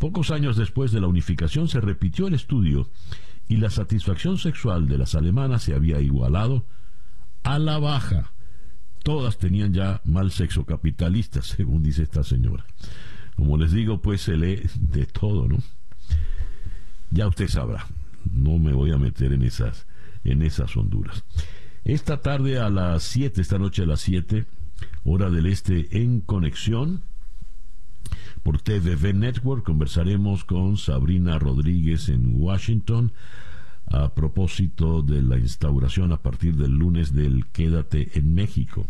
Pocos años después de la unificación se repitió el estudio y la satisfacción sexual de las alemanas se había igualado a la baja. Todas tenían ya mal sexo capitalista, [laughs] según dice esta señora. Como les digo, pues se lee de todo, ¿no? Ya usted sabrá. No me voy a meter en esas, en esas honduras. Esta tarde a las 7, esta noche a las 7, hora del este en conexión. Por TVV Network conversaremos con Sabrina Rodríguez en Washington a propósito de la instauración a partir del lunes del Quédate en México.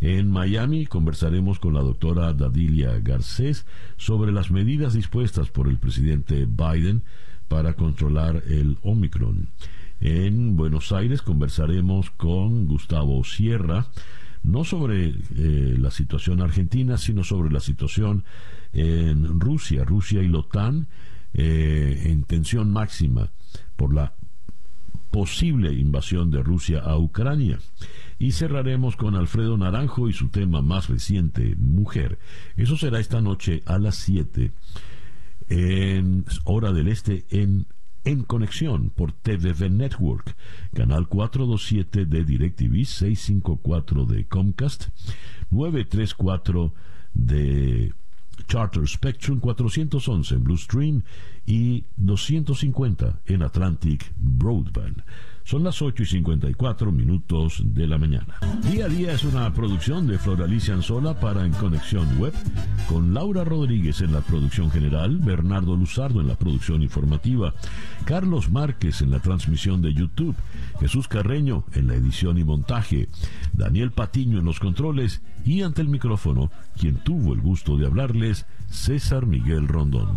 En Miami conversaremos con la doctora Dadilia Garcés sobre las medidas dispuestas por el presidente Biden para controlar el Omicron. En Buenos Aires conversaremos con Gustavo Sierra, no sobre eh, la situación argentina, sino sobre la situación en Rusia, Rusia y la OTAN eh, en tensión máxima por la posible invasión de Rusia a Ucrania. Y cerraremos con Alfredo Naranjo y su tema más reciente, Mujer. Eso será esta noche a las 7 en hora del este en en conexión por TVV Network, canal 427 de DirecTV, 654 de Comcast, 934 de Charter Spectrum, 411 en Blue Stream y 250 en Atlantic Broadband. Son las 8 y 54 minutos de la mañana. Día a día es una producción de Floralicia Anzola para En Conexión Web, con Laura Rodríguez en la producción general, Bernardo Luzardo en la producción informativa, Carlos Márquez en la transmisión de YouTube, Jesús Carreño en la edición y montaje, Daniel Patiño en los controles y ante el micrófono, quien tuvo el gusto de hablarles, César Miguel Rondón.